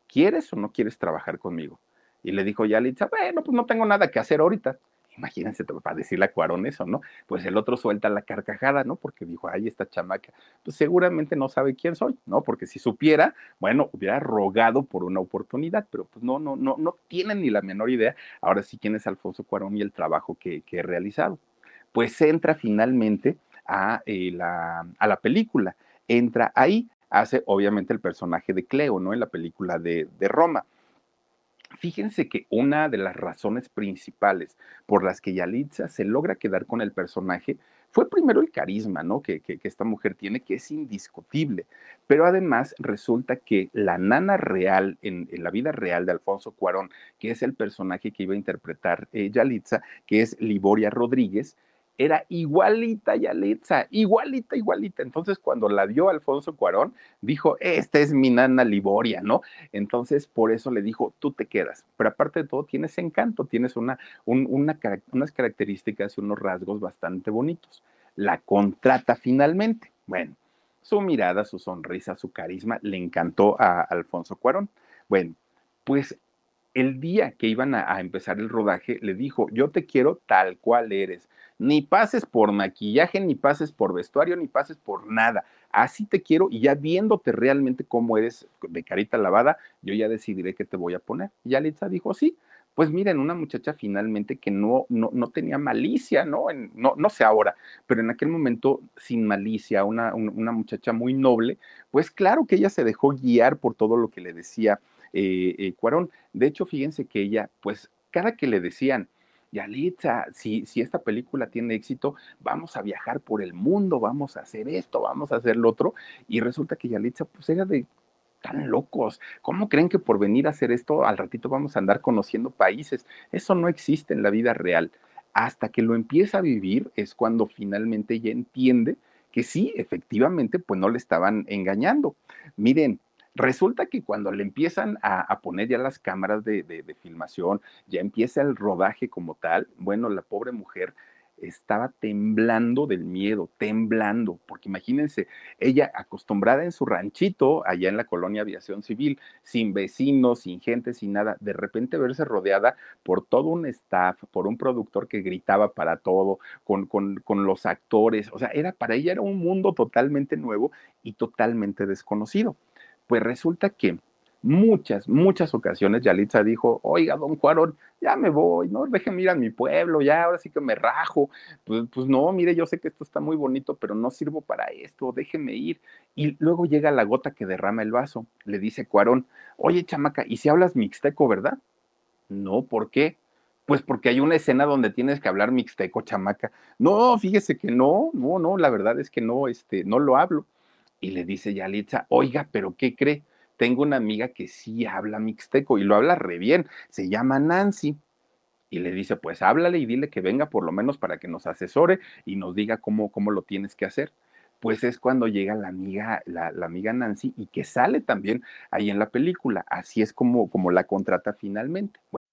¿quieres o no quieres trabajar conmigo? Y le dijo ya Yalitza, bueno, pues no tengo nada que hacer ahorita. Imagínense para decirle a Cuarón eso, ¿no? Pues el otro suelta la carcajada, ¿no? Porque dijo, ay, esta chamaca, pues seguramente no sabe quién soy, ¿no? Porque si supiera, bueno, hubiera rogado por una oportunidad, pero pues no, no, no, no tienen ni la menor idea ahora sí quién es Alfonso Cuarón y el trabajo que, que he realizado. Pues entra finalmente a, eh, la, a la película, entra ahí, hace obviamente el personaje de Cleo, ¿no? En la película de, de Roma Fíjense que una de las razones principales por las que Yalitza se logra quedar con el personaje fue primero el carisma, ¿no? Que, esta mujer tiene, que es indiscutible. Pero además resulta que la nana real, en, la vida real de Alfonso Cuarón, que es el personaje que iba a interpretar eh, Yalitza, que es Liboria Rodríguez, era igualita Yalitza, igualita, igualita. Entonces, cuando la vio Alfonso Cuarón, dijo, esta es mi nana Liboria, ¿no? Entonces, por eso le dijo, tú te quedas. Pero aparte de todo, tienes encanto, tienes una, unas características y unos rasgos bastante bonitos. La contrata finalmente. Bueno, su mirada, su sonrisa, su carisma le encantó a Alfonso Cuarón. Bueno, pues el día que iban a, empezar el rodaje, le dijo, yo te quiero tal cual eres. Ni pases por maquillaje, ni pases por vestuario, ni pases por nada. Así te quiero y ya viéndote realmente cómo eres de carita lavada, yo ya decidiré qué te voy a poner. Y ya Litza dijo, sí. Pues miren, una muchacha finalmente que no, no, no tenía malicia, ¿no? ¿no? No sé ahora, pero en aquel momento sin malicia, una, una muchacha muy noble, pues claro que ella se dejó guiar por todo lo que le decía eh, eh, Cuarón. De hecho, fíjense que ella, pues, cada que le decían, Yalitza, si, si esta película tiene éxito, vamos a viajar por el mundo, vamos a hacer esto, vamos a hacer lo otro. Y resulta que Yalitza, pues era de tan locos. ¿Cómo creen que por venir a hacer esto al ratito vamos a andar conociendo países? Eso no existe en la vida real. Hasta que lo empieza a vivir es cuando finalmente ella entiende que sí, efectivamente, pues no le estaban engañando. Miren, Resulta que cuando le empiezan a, poner ya las cámaras de, filmación, ya empieza el rodaje como tal, bueno, la pobre mujer estaba temblando del miedo, temblando, porque imagínense, ella acostumbrada en su ranchito, allá en la colonia aviación civil, sin vecinos, sin gente, sin nada, de repente verse rodeada por todo un staff, por un productor que gritaba para todo, con, con, con los actores, o sea, era para ella era un mundo totalmente nuevo y totalmente desconocido. Pues resulta que muchas, muchas ocasiones Yalitza dijo, oiga, don Cuarón, ya me voy, ¿no? Déjeme ir a mi pueblo, ya, ahora sí que me rajo. Pues, pues no, mire, yo sé que esto está muy bonito, pero no sirvo para esto, déjeme ir. Y luego llega la gota que derrama el vaso, le dice Cuarón, oye, chamaca, ¿y si hablas mixteco, verdad? No, ¿por qué? Pues porque hay una escena donde tienes que hablar mixteco, chamaca. No, fíjese que no, no, no, la verdad es que no, este, no lo hablo. Y le dice Yalitza, oiga, pero ¿qué cree? Tengo una amiga que sí habla mixteco y lo habla re bien, se llama Nancy. Y le dice, pues háblale y dile que venga por lo menos para que nos asesore y nos diga cómo, cómo lo tienes que hacer. Pues es cuando llega la amiga, la, la, amiga Nancy y que sale también ahí en la película. Así es como, como la contrata finalmente.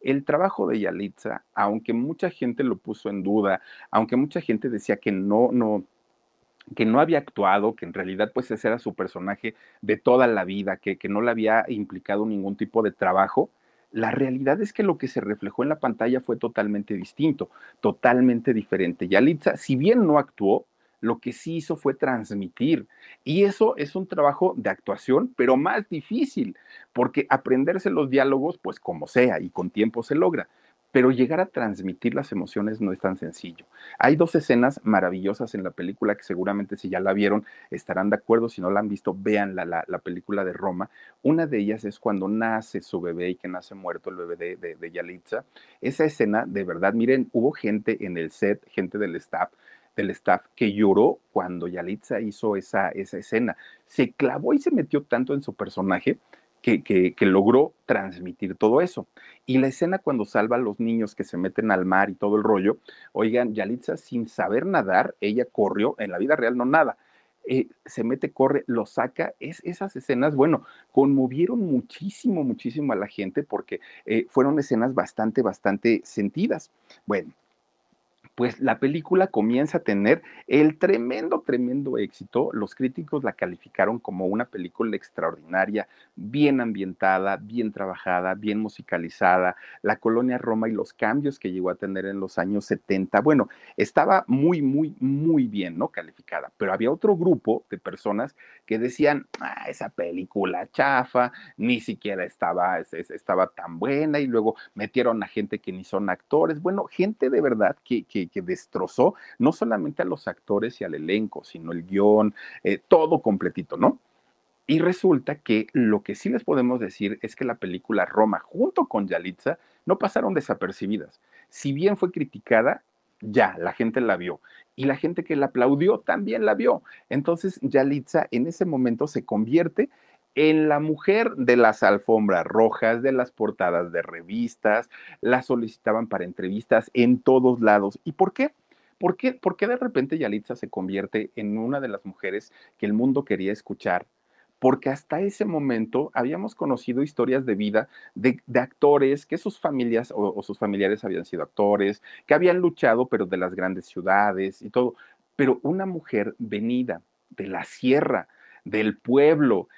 El trabajo de Yalitza, aunque mucha gente lo puso en duda, aunque mucha gente decía que no, no, que no había actuado, que en realidad pues ese era su personaje de toda la vida, que, que no le había implicado ningún tipo de trabajo, la realidad es que lo que se reflejó en la pantalla fue totalmente distinto, totalmente diferente. Yalitza, si bien no actuó, lo que sí hizo fue transmitir. Y eso es un trabajo de actuación, pero más difícil, porque aprenderse los diálogos, pues como sea, y con tiempo se logra pero llegar a transmitir las emociones no es tan sencillo. Hay dos escenas maravillosas en la película que seguramente si ya la vieron estarán de acuerdo, si no la han visto, vean la, película de Roma. Una de ellas es cuando nace su bebé y que nace muerto el bebé de, de, Yalitza. Esa escena, de verdad, miren, hubo gente en el set, gente del staff, del staff que lloró cuando Yalitza hizo esa, esa escena. Se clavó y se metió tanto en su personaje que, logró transmitir todo eso. Y la escena cuando salva a los niños que se meten al mar y todo el rollo, oigan, Yalitza sin saber nadar, ella corrió, en la vida real no nada, eh, se mete, corre, lo saca. Es, esas escenas, bueno, conmovieron muchísimo, muchísimo a la gente porque eh, fueron escenas bastante, bastante sentidas. Bueno, pues la película comienza a tener el tremendo, tremendo éxito. Los críticos la calificaron como una película extraordinaria, bien ambientada, bien trabajada, bien musicalizada. La colonia Roma y los cambios que llegó a tener en los años 70, bueno, estaba muy, muy, muy bien, ¿no? Calificada. Pero había otro grupo de personas que decían, ah, esa película chafa, ni siquiera estaba, estaba tan buena y luego metieron a gente que ni son actores. Bueno, gente de verdad que, que destrozó no solamente a los actores y al elenco, sino el guion, eh, todo completito, ¿no? Y resulta que lo que sí les podemos decir es que la película Roma, junto con Yalitza, no pasaron desapercibidas. Si bien fue criticada, ya, la gente la vio. Y la gente que la aplaudió también la vio. Entonces, Yalitza en ese momento se convierte en la mujer de las alfombras rojas, de las portadas de revistas, la solicitaban para entrevistas en todos lados. ¿Y por qué? ¿Por qué, ¿Por qué de repente Yalitza se convierte en una de las mujeres que el mundo quería escuchar? Porque hasta ese momento habíamos conocido historias de vida de, actores que sus familias o, o sus familiares habían sido actores, que habían luchado, pero de las grandes ciudades y todo. Pero una mujer venida de la sierra, del pueblo,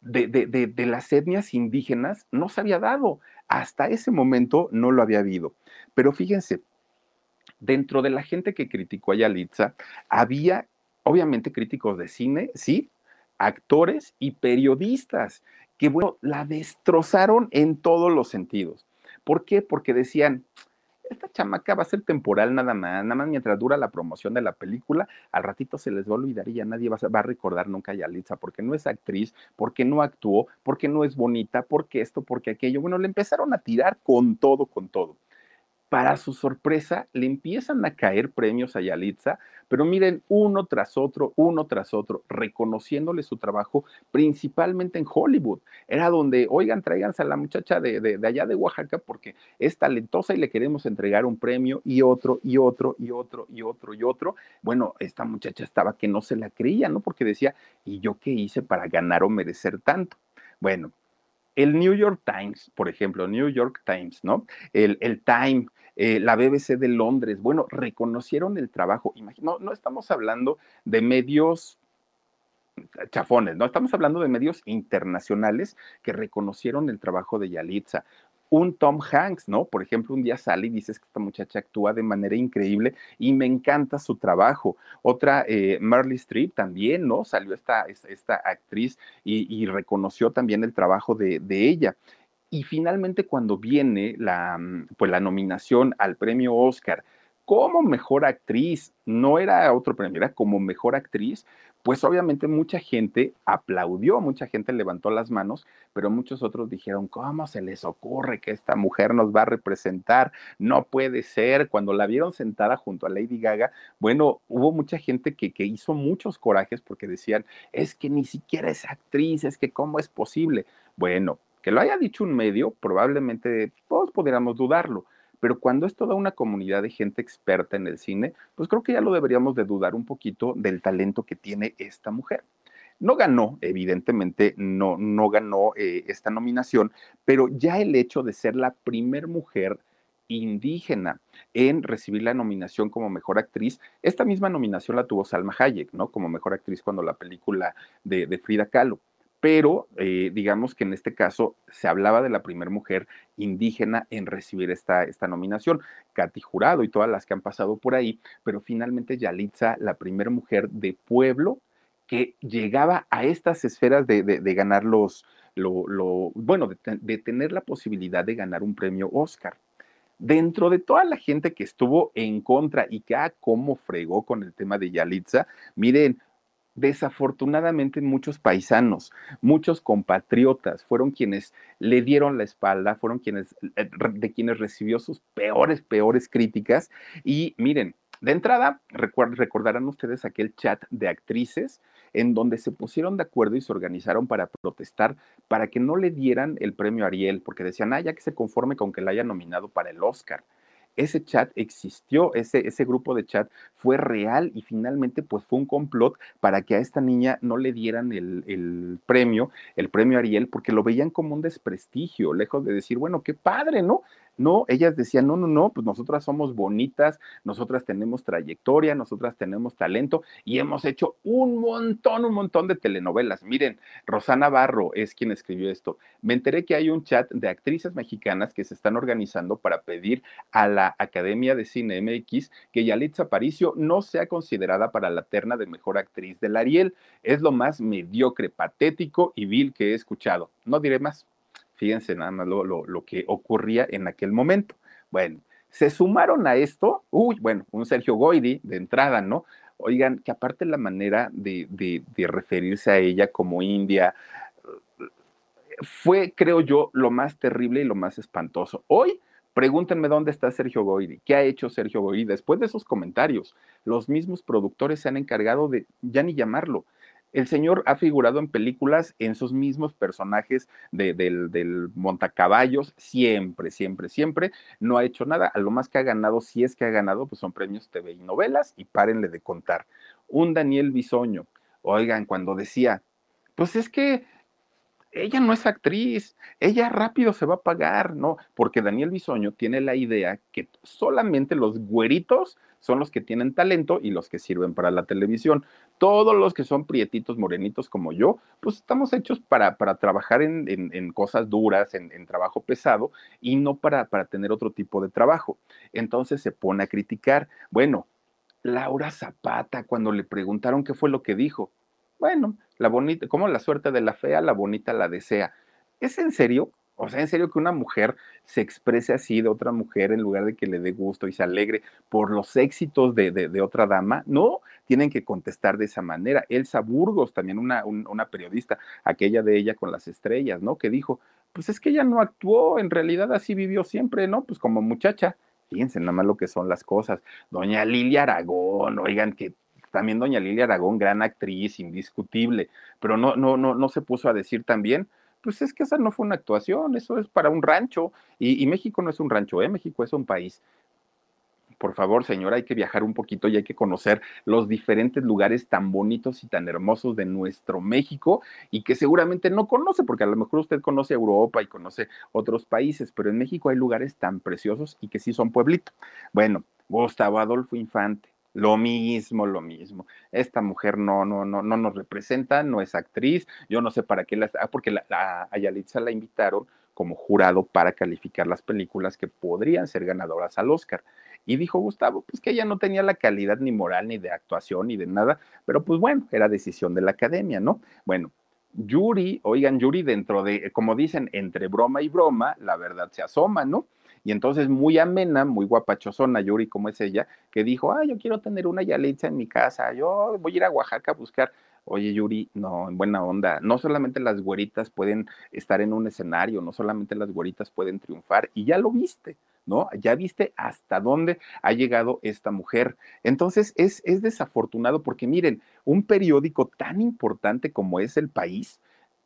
de, las etnias indígenas no se había dado. Hasta ese momento no lo había habido. Pero fíjense, dentro de la gente que criticó a Yalitza, había obviamente críticos de cine, sí, actores y periodistas que, bueno, la destrozaron en todos los sentidos. ¿Por qué? Porque decían, esta chamaca va a ser temporal nada más, nada más mientras dura la promoción de la película, al ratito se les va a olvidar y ya nadie va a, recordar nunca a Yalitza porque no es actriz, porque no actuó, porque no es bonita, porque esto, porque aquello. Bueno, le empezaron a tirar con todo, con todo para su sorpresa, le empiezan a caer premios a Yalitza, pero miren, uno tras otro, uno tras otro, reconociéndole su trabajo, principalmente en Hollywood. Era donde, oigan, tráiganse a la muchacha de, de, allá de Oaxaca porque es talentosa y le queremos entregar un premio y otro, y otro, y otro, y otro, y otro. Bueno, esta muchacha estaba que no se la creía, ¿no? Porque decía, ¿y yo qué hice para ganar o merecer tanto? Bueno, el New York Times, por ejemplo, New York Times, ¿no? El, el Time, eh, la BBC de Londres, bueno, reconocieron el trabajo. No, no estamos hablando de medios chafones, no estamos hablando de medios internacionales que reconocieron el trabajo de Yalitza un Tom Hanks, ¿no? Por ejemplo, un día sale y dices que esta muchacha actúa de manera increíble y me encanta su trabajo. Otra, eh, Marley Streep también, ¿no? Salió esta, esta actriz y, reconoció también el trabajo de, de ella. Y finalmente cuando viene la, mm, pues, la nominación al premio Oscar como mejor actriz, no era otro premio, era como mejor actriz, pues obviamente mucha gente aplaudió, mucha gente levantó las manos, pero muchos otros dijeron, ¿cómo se les ocurre que esta mujer nos va a representar? No puede ser. Cuando la vieron sentada junto a Lady Gaga, bueno, hubo mucha gente que, que hizo muchos corajes porque decían, es que ni siquiera es actriz, es que cómo es posible. Bueno, que lo haya dicho un medio, probablemente todos pudiéramos dudarlo, pero cuando es toda una comunidad de gente experta en el cine, pues creo que ya lo deberíamos de dudar un poquito del talento que tiene esta mujer. No ganó, evidentemente, no, no ganó eh, esta nominación, pero ya el hecho de ser la primer mujer indígena en recibir la nominación como mejor actriz. Esta misma nominación la tuvo Salma Hayek, ¿no? Como mejor actriz cuando la película de, de Frida Kahlo pero eh, digamos que en este caso se hablaba de la primera mujer indígena en recibir esta, esta nominación, Katy Jurado y todas las que han pasado por ahí, pero finalmente Yalitza, la primera mujer de pueblo que llegaba a estas esferas de, ganar los, lo, bueno, de, de tener la posibilidad de ganar un premio Oscar dentro de toda la gente que estuvo en contra y que, ah, cómo fregó con el tema de Yalitza, miren, desafortunadamente muchos paisanos, muchos compatriotas fueron quienes le dieron la espalda, fueron quienes eh, de quienes recibió sus peores, peores críticas. Y miren, de entrada, recordarán ustedes aquel chat de actrices en donde se pusieron de acuerdo y se organizaron para protestar para que no le dieran el premio Ariel, porque decían, ah, ya que se conforme con que la haya nominado para el Oscar ese chat existió, ese, ese grupo de chat fue real y finalmente pues fue un complot para que a esta niña no le dieran el, el, premio, el premio Ariel, porque lo veían como un desprestigio, lejos de decir, bueno, qué padre, ¿no? No, ellas decían, no, no, no, pues nosotras somos bonitas, nosotras tenemos trayectoria, nosotras tenemos talento y hemos hecho un montón, un montón de telenovelas. Miren, Rosana Barro es quien escribió esto. Me enteré que hay un chat de actrices mexicanas que se están organizando para pedir a la Academia de Cine MX que Yalitza Aparicio no sea considerada para la terna de mejor actriz del Ariel. Es lo más mediocre, patético y vil que he escuchado. No diré más. Fíjense nada más lo, que ocurría en aquel momento. Bueno, se sumaron a esto, uy, bueno, un Sergio Goidi de entrada, ¿no? Oigan, que aparte la manera de, de, referirse a ella como India fue, creo yo, lo más terrible y lo más espantoso. Hoy, pregúntenme dónde está Sergio Goidi, qué ha hecho Sergio Goidi después de esos comentarios. Los mismos productores se han encargado de ya ni llamarlo, el señor ha figurado en películas en sus mismos personajes del, montacaballos, siempre, siempre, siempre. No ha hecho nada. A lo más que ha ganado, si es que ha ganado, pues son premios TV y novelas y párenle de contar. Un Daniel Bisoño, oigan, cuando decía, pues es que ella no es actriz, ella rápido se va a pagar, ¿no? Porque Daniel Bisoño tiene la idea que solamente los güeritos son los que tienen talento y los que sirven para la televisión. Todos los que son prietitos, morenitos como yo, pues estamos hechos para, para trabajar en, cosas duras, en, en, trabajo pesado y no para, para tener otro tipo de trabajo. Entonces se pone a criticar. Bueno, Laura Zapata, cuando le preguntaron qué fue lo que dijo, bueno, la bonita, como la suerte de la fea, la bonita la desea. ¿Es en serio? O sea, en serio que una mujer se exprese así de otra mujer en lugar de que le dé gusto y se alegre por los éxitos de, de, otra dama. No, tienen que contestar de esa manera. Elsa Burgos, también una, una periodista, aquella de ella con las estrellas, ¿no? Que dijo, pues es que ella no actuó, en realidad así vivió siempre, ¿no? Pues como muchacha. Fíjense nada más lo que son las cosas. Doña Lilia Aragón, oigan, que también doña Lilia Aragón, gran actriz, indiscutible, pero no, no, no, no se puso a decir también, pues es que esa no fue una actuación, eso es para un rancho, y, México no es un rancho, ¿eh? México es un país. Por favor, señora, hay que viajar un poquito y hay que conocer los diferentes lugares tan bonitos y tan hermosos de nuestro México y que seguramente no conoce, porque a lo mejor usted conoce Europa y conoce otros países, pero en México hay lugares tan preciosos y que sí son pueblito. Bueno, Gustavo Adolfo Infante, lo mismo, lo mismo. Esta mujer no, no, no, no nos representa, no es actriz. Yo no sé para qué la, ah, porque la, a Yalitza la invitaron como jurado para calificar las películas que podrían ser ganadoras al Oscar. Y dijo Gustavo, pues que ella no tenía la calidad ni moral, ni de actuación, ni de nada, pero pues bueno, era decisión de la academia, ¿no? Bueno, Yuri, oigan, Yuri dentro de, como dicen, entre broma y broma, la verdad se asoma, ¿no? Y entonces muy amena, muy guapachosona Yuri como es ella, que dijo, ah, yo quiero tener una Yalitza en mi casa, yo voy a ir a Oaxaca a buscar. Oye, Yuri, no, en buena onda. No solamente las güeritas pueden estar en un escenario, no solamente las güeritas pueden triunfar, y ya lo viste, ¿no? Ya viste hasta dónde ha llegado esta mujer. Entonces, es, es desafortunado porque miren, un periódico tan importante como es El País,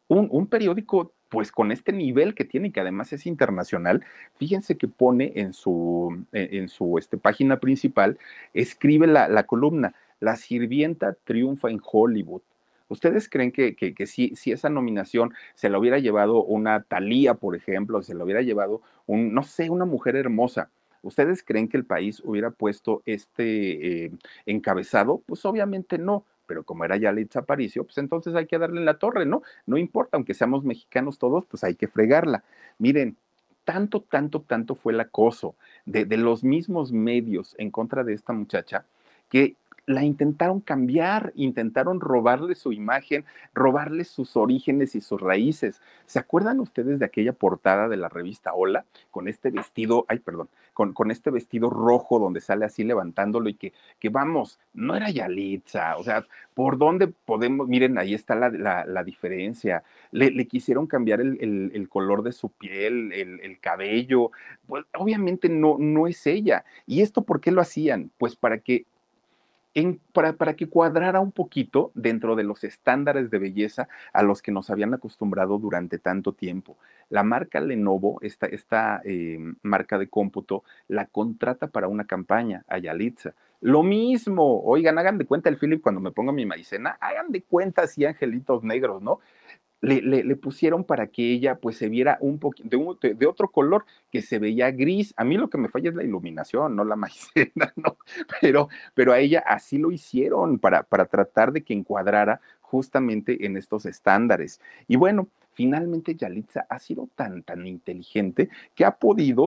un, un periódico pues con este nivel que tiene, que además es internacional, fíjense que pone en su, e, en su este, página principal, escribe la, columna, La sirvienta triunfa en Hollywood. ¿Ustedes creen que, que, si, si, esa nominación se la hubiera llevado una Talía, por ejemplo, se la hubiera llevado un, no sé, una mujer hermosa? ¿Ustedes creen que el país hubiera puesto este eh, encabezado? Pues obviamente no pero como era Yalitza Aparicio, pues entonces hay que darle en la torre, ¿no? No importa, aunque seamos mexicanos todos, pues hay que fregarla. Miren, tanto, tanto, tanto fue el acoso de, de los mismos medios en contra de esta muchacha que la intentaron cambiar, intentaron robarle su imagen, robarle sus orígenes y sus raíces. ¿Se acuerdan ustedes de aquella portada de la revista Hola con este vestido, ay, perdón, con, con este vestido rojo donde sale así levantándolo y que, que vamos, no era Yalitza, o sea, ¿por dónde podemos? Miren, ahí está la, la, diferencia. Le, le, quisieron cambiar el, el, color de su piel, el, el cabello. Pues obviamente no, no es ella. ¿Y esto por qué lo hacían? Pues para que para, para, que cuadrara un poquito dentro de los estándares de belleza a los que nos habían acostumbrado durante tanto tiempo. La marca Lenovo, esta, esta eh, marca de cómputo, la contrata para una campaña a Yalitza. Lo mismo, oigan, hagan de cuenta el Philip cuando me pongo mi maicena, hagan de cuenta así angelitos negros, ¿no? Le, le, pusieron para que ella pues se viera un poquito de, de, otro color que se veía gris. A mí lo que me falla es la iluminación, no la maicena, ¿no? Pero, pero a ella así lo hicieron para, para tratar de que encuadrara justamente en estos estándares. Y bueno, finalmente Yalitza ha sido tan, tan inteligente que ha podido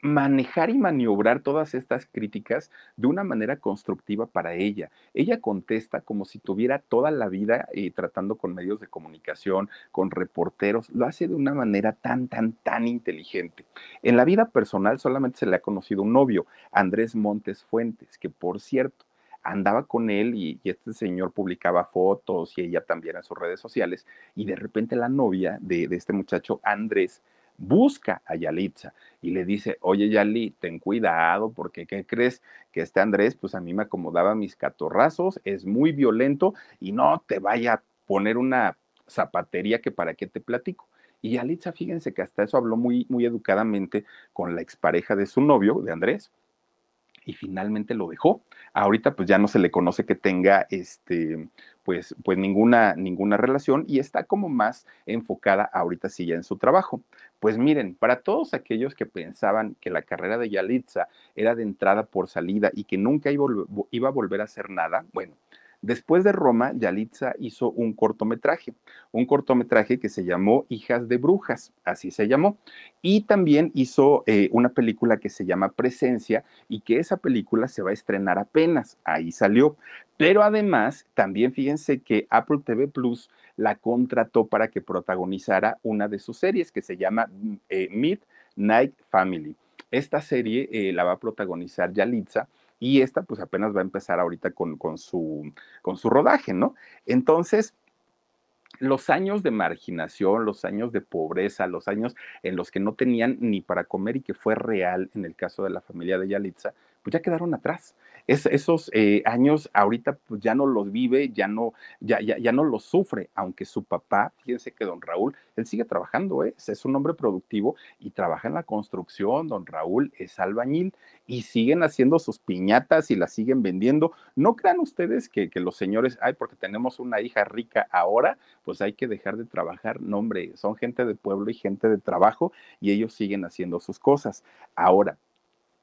Manejar y maniobrar todas estas críticas de una manera constructiva para ella. Ella contesta como si tuviera toda la vida eh, tratando con medios de comunicación, con reporteros, lo hace de una manera tan, tan, tan inteligente. En la vida personal solamente se le ha conocido un novio, Andrés Montes Fuentes, que por cierto, andaba con él y, este señor publicaba fotos y ella también en sus redes sociales y de repente la novia de, de este muchacho, Andrés, busca a Yalitza y le dice, oye Yali, ten cuidado porque ¿qué crees? Que este Andrés, pues a mí me acomodaba mis catorrazos, es muy violento y no te vaya a poner una zapatería que para qué te platico. Y Yalitza, fíjense que hasta eso habló muy, muy educadamente con la expareja de su novio, de Andrés, y finalmente lo dejó. Ahorita pues ya no se le conoce que tenga este pues pues ninguna ninguna relación y está como más enfocada ahorita sí ya en su trabajo. Pues miren, para todos aquellos que pensaban que la carrera de Yalitza era de entrada por salida y que nunca iba, a volver a hacer nada, bueno, Después de Roma, Yalitza hizo un cortometraje, un cortometraje que se llamó Hijas de Brujas, así se llamó, y también hizo eh, una película que se llama Presencia y que esa película se va a estrenar apenas, ahí salió. Pero además, también fíjense que Apple TV Plus la contrató para que protagonizara una de sus series que se llama eh, Midnight Family. Esta serie eh, la va a protagonizar Yalitza y esta pues apenas va a empezar ahorita con, con, su, con su rodaje, ¿no? Entonces, los años de marginación, los años de pobreza, los años en los que no tenían ni para comer y que fue real en el caso de la familia de Yalitza, pues ya quedaron atrás esos eh, años ahorita pues ya no los vive, ya no, ya, ya, ya no los sufre, aunque su papá, fíjense que don Raúl, él sigue trabajando, ¿eh? es un hombre productivo y trabaja en la construcción, don Raúl es albañil y siguen haciendo sus piñatas y las siguen vendiendo. No crean ustedes que, que los señores, ay, porque tenemos una hija rica ahora, pues hay que dejar de trabajar. No, hombre, son gente de pueblo y gente de trabajo y ellos siguen haciendo sus cosas. Ahora,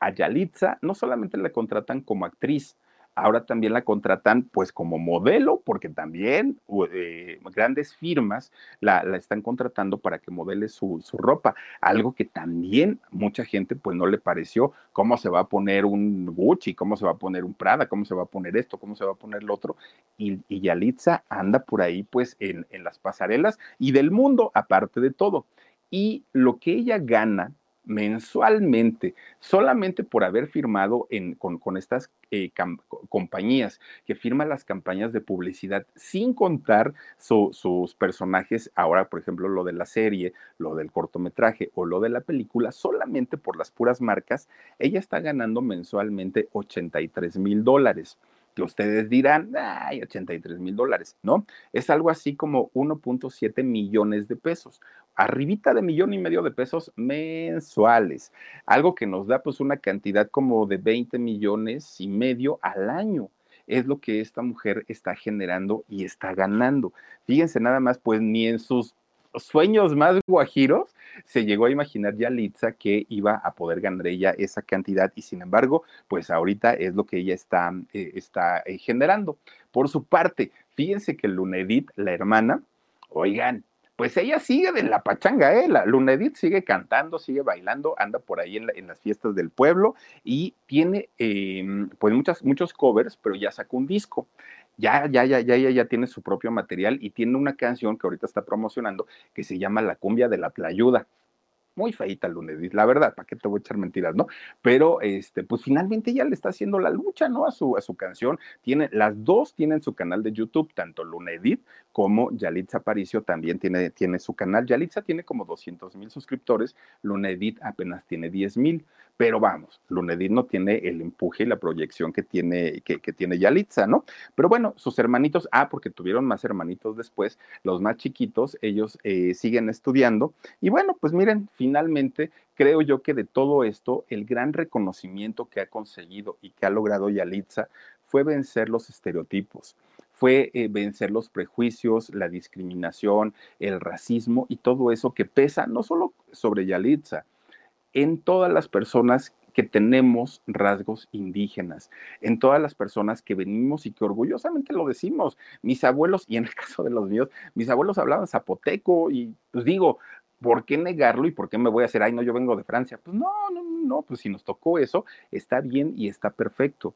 a Yalitza no solamente la contratan como actriz, ahora también la contratan pues como modelo, porque también eh, grandes firmas la, están contratando para que modele su, ropa, algo que también mucha gente pues no le pareció, cómo se va a poner un Gucci, cómo se va a poner un Prada, cómo se va a poner esto, cómo se va a poner lo otro, y, y Yalitza anda por ahí pues en, en las pasarelas y del mundo, aparte de todo. Y lo que ella gana mensualmente, solamente por haber firmado con, estas eh, compañías que firman las campañas de publicidad, sin contar sus personajes, ahora por ejemplo lo de la serie, lo del cortometraje o lo de la película, solamente por las puras marcas, ella está ganando mensualmente 83 mil dólares que ustedes dirán, ay, 83 mil dólares, ¿no? Es algo así como 1.7 millones de pesos, arribita de millón y medio de pesos mensuales, algo que nos da pues una cantidad como de 20 millones y medio al año es lo que esta mujer está generando y está ganando. Fíjense nada más, pues ni en sus sueños más guajiros, se llegó a imaginar ya Litza que iba a poder ganar ella esa cantidad y sin embargo, pues ahorita es lo que ella está, eh, está eh, generando. Por su parte, fíjense que Lunedit, la hermana, oigan, pues ella sigue de la pachanga, ¿eh? La Lunedit sigue cantando, sigue bailando, anda por ahí en, las fiestas del pueblo y tiene em, pues muchas, muchos covers, pero ya sacó un disco ya, ya, ya, ya, ya, ya tiene su propio material y tiene una canción que ahorita está promocionando que se llama La cumbia de la playuda muy feita Lunes, la verdad, ¿para qué te voy a echar mentiras, no? Pero, este, pues finalmente ella le está haciendo la lucha, ¿no? A su, a su canción. Tiene, las dos tienen su canal de YouTube, tanto Lunedit como Yalitza Aparicio también tiene, tiene su canal. Yalitza tiene como 200 mil suscriptores, Lunedit apenas tiene 10 mil. Pero vamos, Lunedit no tiene el empuje y la proyección que tiene, que, tiene Yalitza, ¿no? Pero bueno, sus hermanitos, ah, porque tuvieron más hermanitos después, los más chiquitos, ellos eh, siguen estudiando. Y bueno, pues miren, finalmente creo yo que de todo esto, el gran reconocimiento que ha conseguido y que ha logrado Yalitza fue vencer los estereotipos fue eh, vencer los prejuicios, la discriminación, el racismo y todo eso que pesa no solo sobre Yalitza, en todas las personas que tenemos rasgos indígenas, en todas las personas que venimos y que orgullosamente lo decimos. Mis abuelos, y en el caso de los míos, mis abuelos hablaban zapoteco y pues digo, ¿por qué negarlo y por qué me voy a hacer, ay, no, yo vengo de Francia? Pues no, no, no, pues si nos tocó eso, está bien y está perfecto.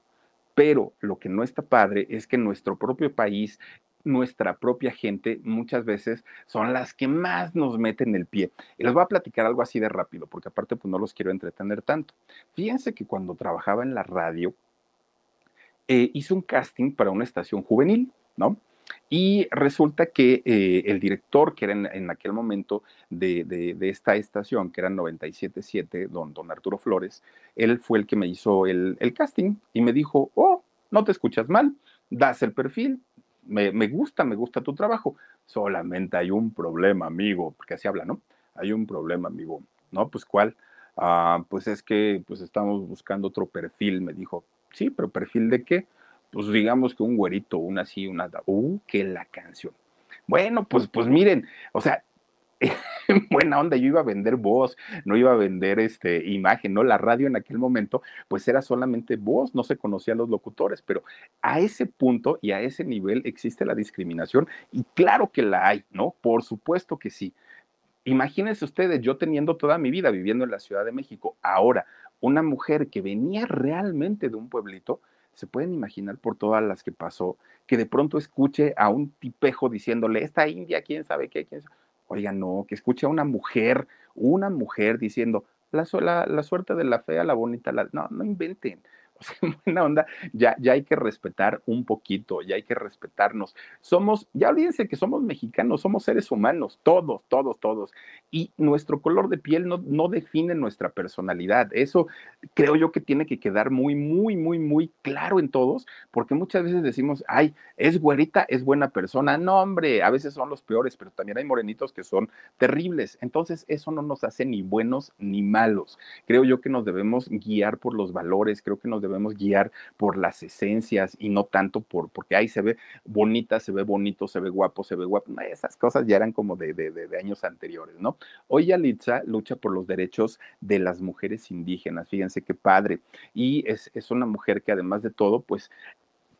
Pero lo que no está padre es que nuestro propio país nuestra propia gente muchas veces son las que más nos meten el pie. Y les voy a platicar algo así de rápido, porque aparte pues no los quiero entretener tanto. Fíjense que cuando trabajaba en la radio, eh, hice un casting para una estación juvenil, ¿no? Y resulta que eh, el director, que era en, aquel momento de, esta estación, que era 97.7, don, don Arturo Flores, él fue el que me hizo el, el casting y me dijo, oh, no te escuchas mal, das el perfil, me, gusta, me gusta tu trabajo. Solamente hay un problema, amigo, porque así habla, ¿no? Hay un problema, amigo. ¿No? Pues cuál? Ah, pues es que pues estamos buscando otro perfil, me dijo. Sí, pero perfil de qué? Pues digamos que un güerito, una así, una... Uh, que la canción. Bueno, pues, pues miren, o sea, buena onda, yo iba a vender voz, no iba a vender este, imagen, ¿no? La radio en aquel momento, pues era solamente voz, no se conocían los locutores, pero a ese punto y a ese nivel existe la discriminación y claro que la hay, ¿no? Por supuesto que sí. Imagínense ustedes, yo teniendo toda mi vida viviendo en la Ciudad de México, ahora una mujer que venía realmente de un pueblito, se pueden imaginar por todas las que pasó, que de pronto escuche a un tipejo diciéndole, esta india, quién sabe qué, quién sabe Oiga, no, que escuche a una mujer, una mujer diciendo, la, la, la suerte de la fea, la bonita, la... no, no inventen. O sea, buena onda, ya, ya hay que respetar un poquito, ya hay que respetarnos. Somos, ya olvídense que somos mexicanos, somos seres humanos, todos, todos, todos. Y nuestro color de piel no, no define nuestra personalidad. Eso creo yo que tiene que quedar muy, muy, muy, muy claro en todos, porque muchas veces decimos, ay, es güerita, es buena persona. No, hombre, a veces son los peores, pero también hay morenitos que son terribles. Entonces, eso no nos hace ni buenos ni malos. Creo yo que nos debemos guiar por los valores, creo que nos debemos debemos guiar por las esencias y no tanto por, porque ahí se ve bonita, se ve bonito, se ve guapo, se ve guapo. esas cosas ya eran como de, años anteriores, ¿no? Hoy Yalitza lucha por los derechos de las mujeres indígenas, fíjense qué padre. Y es, es una mujer que además de todo, pues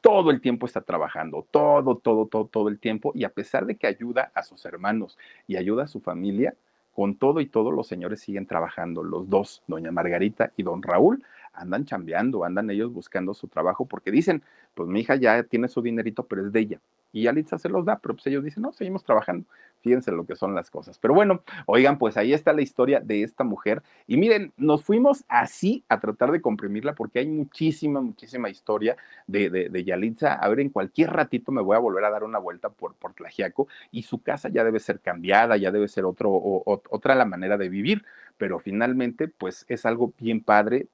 todo el tiempo está trabajando, todo, todo, todo, todo el tiempo, y a pesar de que ayuda a sus hermanos y ayuda a su familia, con todo y todo los señores siguen trabajando, los dos, doña Margarita y don Raúl, andan chambeando, andan ellos buscando su trabajo porque dicen, pues mi hija ya tiene su dinerito, pero es de ella. Y Yalitza se los da, pero pues ellos dicen, no, seguimos trabajando. Fíjense lo que son las cosas. Pero bueno, oigan, pues ahí está la historia de esta mujer. Y miren, nos fuimos así a tratar de comprimirla porque hay muchísima, muchísima historia de, de, Yalitza. A ver, en cualquier ratito me voy a volver a dar una vuelta por, por Tlajiaco y su casa ya debe ser cambiada, ya debe ser otro, otra la manera de vivir. Pero finalmente, pues es algo bien padre,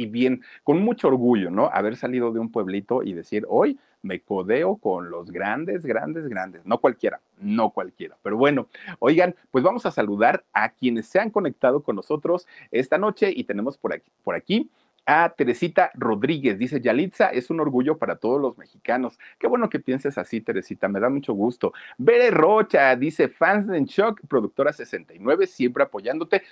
y bien, con mucho orgullo, ¿no? Haber salido de un pueblito y decir, hoy me codeo con los grandes, grandes, grandes. No cualquiera, no cualquiera. Pero bueno, oigan, pues vamos a saludar a quienes se han conectado con nosotros esta noche y tenemos por aquí, por aquí a Teresita Rodríguez. Dice, Yalitza es un orgullo para todos los mexicanos. Qué bueno que pienses así, Teresita, me da mucho gusto. Bere Rocha dice, fans de Shock, productora 69, siempre apoyándote.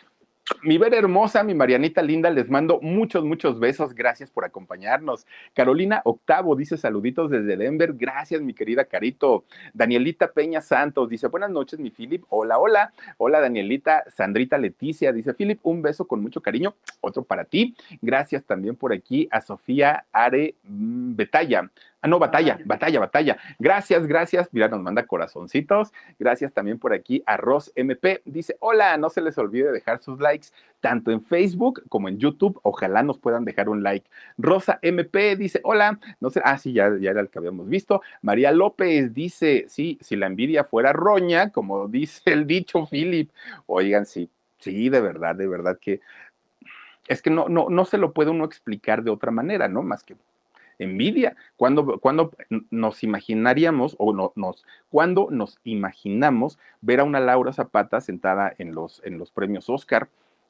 Mi Vera hermosa, mi Marianita linda, les mando muchos, muchos besos. Gracias por acompañarnos. Carolina Octavo dice saluditos desde Denver. Gracias, mi querida Carito. Danielita Peña Santos dice buenas noches, mi Philip. Hola, hola. Hola, Danielita. Sandrita Leticia dice Philip, un beso con mucho cariño. Otro para ti. Gracias también por aquí a Sofía Are mm, Betalla. Ah, no, batalla, batalla, batalla. Gracias, gracias. Mira, nos manda corazoncitos. Gracias también por aquí a Ross MP. Dice, hola, no se les olvide dejar sus likes tanto en Facebook como en YouTube. Ojalá nos puedan dejar un like. Rosa MP dice, hola, no sé, ah, sí, ya, ya era el que habíamos visto. María López dice, sí, si la envidia fuera roña, como dice el dicho Philip. Oigan, sí, sí, de verdad, de verdad que es que no, no, no se lo puede uno explicar de otra manera, ¿no? Más que envidia. Cuando, cuando nos imaginaríamos, o no, nos, cuando nos imaginamos ver a una Laura Zapata sentada en los, en los premios Oscar,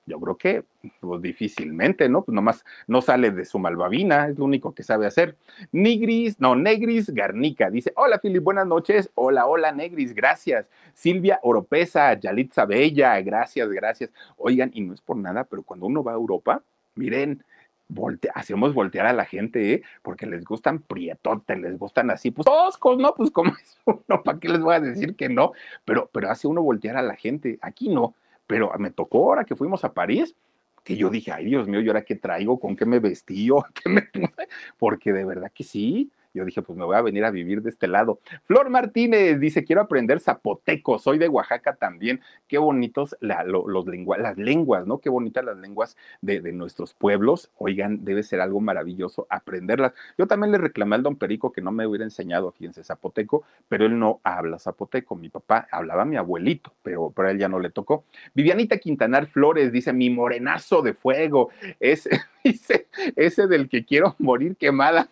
yo creo que pues, difícilmente, ¿no? Pues nomás no sale de su malvavina, es lo único que sabe hacer. Nigris, no, Negris Garnica dice: Hola, Filip, buenas noches. Hola, hola, Negris, gracias. Silvia Oropesa, Yalitza Bella, gracias, gracias. Oigan, y no es por nada, pero cuando uno va a Europa, miren, hacemos voltear a la gente, ¿eh? porque les gustan prietotes, les gustan así, pues toscos, ¿no? Pues como es uno, ¿para qué les voy a decir que no? Pero, pero hace uno voltear a la gente, aquí no, pero me tocó ahora que fuimos a París, que yo dije, ay Dios mío, ¿y ahora qué traigo? ¿Con qué me vestí? ¿Qué me Porque de verdad que sí, yo dije, pues me voy a venir a vivir de este lado. Flor Martínez dice, quiero aprender zapoteco, soy de Oaxaca también. Qué bonitos los las lenguas, ¿no? Qué bonitas las lenguas de, nuestros pueblos. Oigan, debe ser algo maravilloso aprenderlas. Yo también le reclamé al don Perico que no me hubiera enseñado, fíjense, zapoteco, pero él no habla zapoteco. Mi papá hablaba mi abuelito, pero, pero a él ya no le tocó. Vivianita Quintanar Flores dice, mi morenazo de fuego, ese, dice, ese del que quiero morir quemada.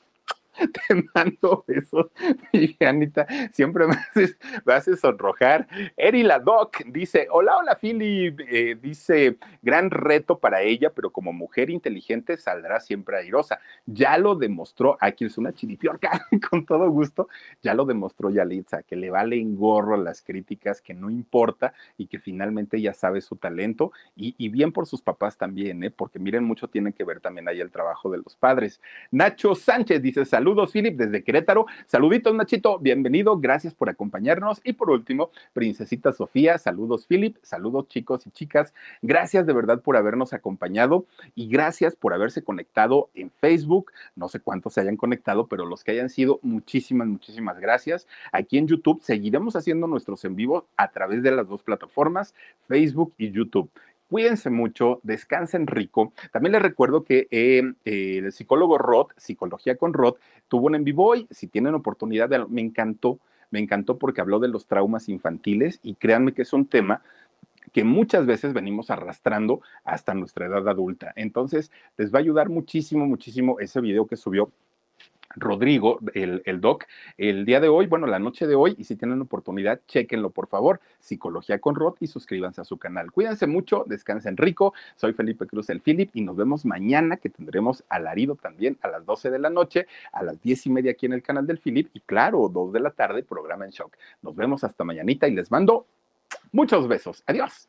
Te mando besos, Vivianita. Siempre me haces, me haces sonrojar. Eri la Doc dice: Hola, hola, Philip. Eh, dice: Gran reto para ella, pero como mujer inteligente saldrá siempre airosa. Ya lo demostró. Aquí es una chiripiorca, con todo gusto. Ya lo demostró Yalitza, que le valen gorro las críticas, que no importa y que finalmente ella sabe su talento. Y, y bien por sus papás también, ¿eh? porque miren, mucho tiene que ver también ahí el trabajo de los padres. Nacho Sánchez dice: Salud Saludos, Philip, desde Querétaro. Saluditos, Nachito, bienvenido, gracias por acompañarnos. Y por último, Princesita Sofía, saludos, Philip, saludos, chicos y chicas. Gracias de verdad por habernos acompañado y gracias por haberse conectado en Facebook. No sé cuántos se hayan conectado, pero los que hayan sido, muchísimas, muchísimas gracias. Aquí en YouTube seguiremos haciendo nuestros en vivo a través de las dos plataformas, Facebook y YouTube. Cuídense mucho, descansen rico. También les recuerdo que eh, el psicólogo Roth, Psicología con Roth, tuvo un en vivo hoy. Si tienen oportunidad, me encantó, me encantó porque habló de los traumas infantiles y créanme que es un tema que muchas veces venimos arrastrando hasta nuestra edad adulta. Entonces, les va a ayudar muchísimo, muchísimo ese video que subió Rodrigo, el, doc, el día de hoy, bueno, la noche de hoy, y si tienen oportunidad, chequenlo, por favor, Psicología con Rod, y suscríbanse a su canal. Cuídense mucho, descansen rico. Soy Felipe Cruz, el Philip, y nos vemos mañana, que tendremos alarido también a las 12 de la noche, a las 10 y media aquí en el canal del Philip, y claro, 2 de la tarde, programa en shock. Nos vemos hasta mañanita y les mando muchos besos. Adiós.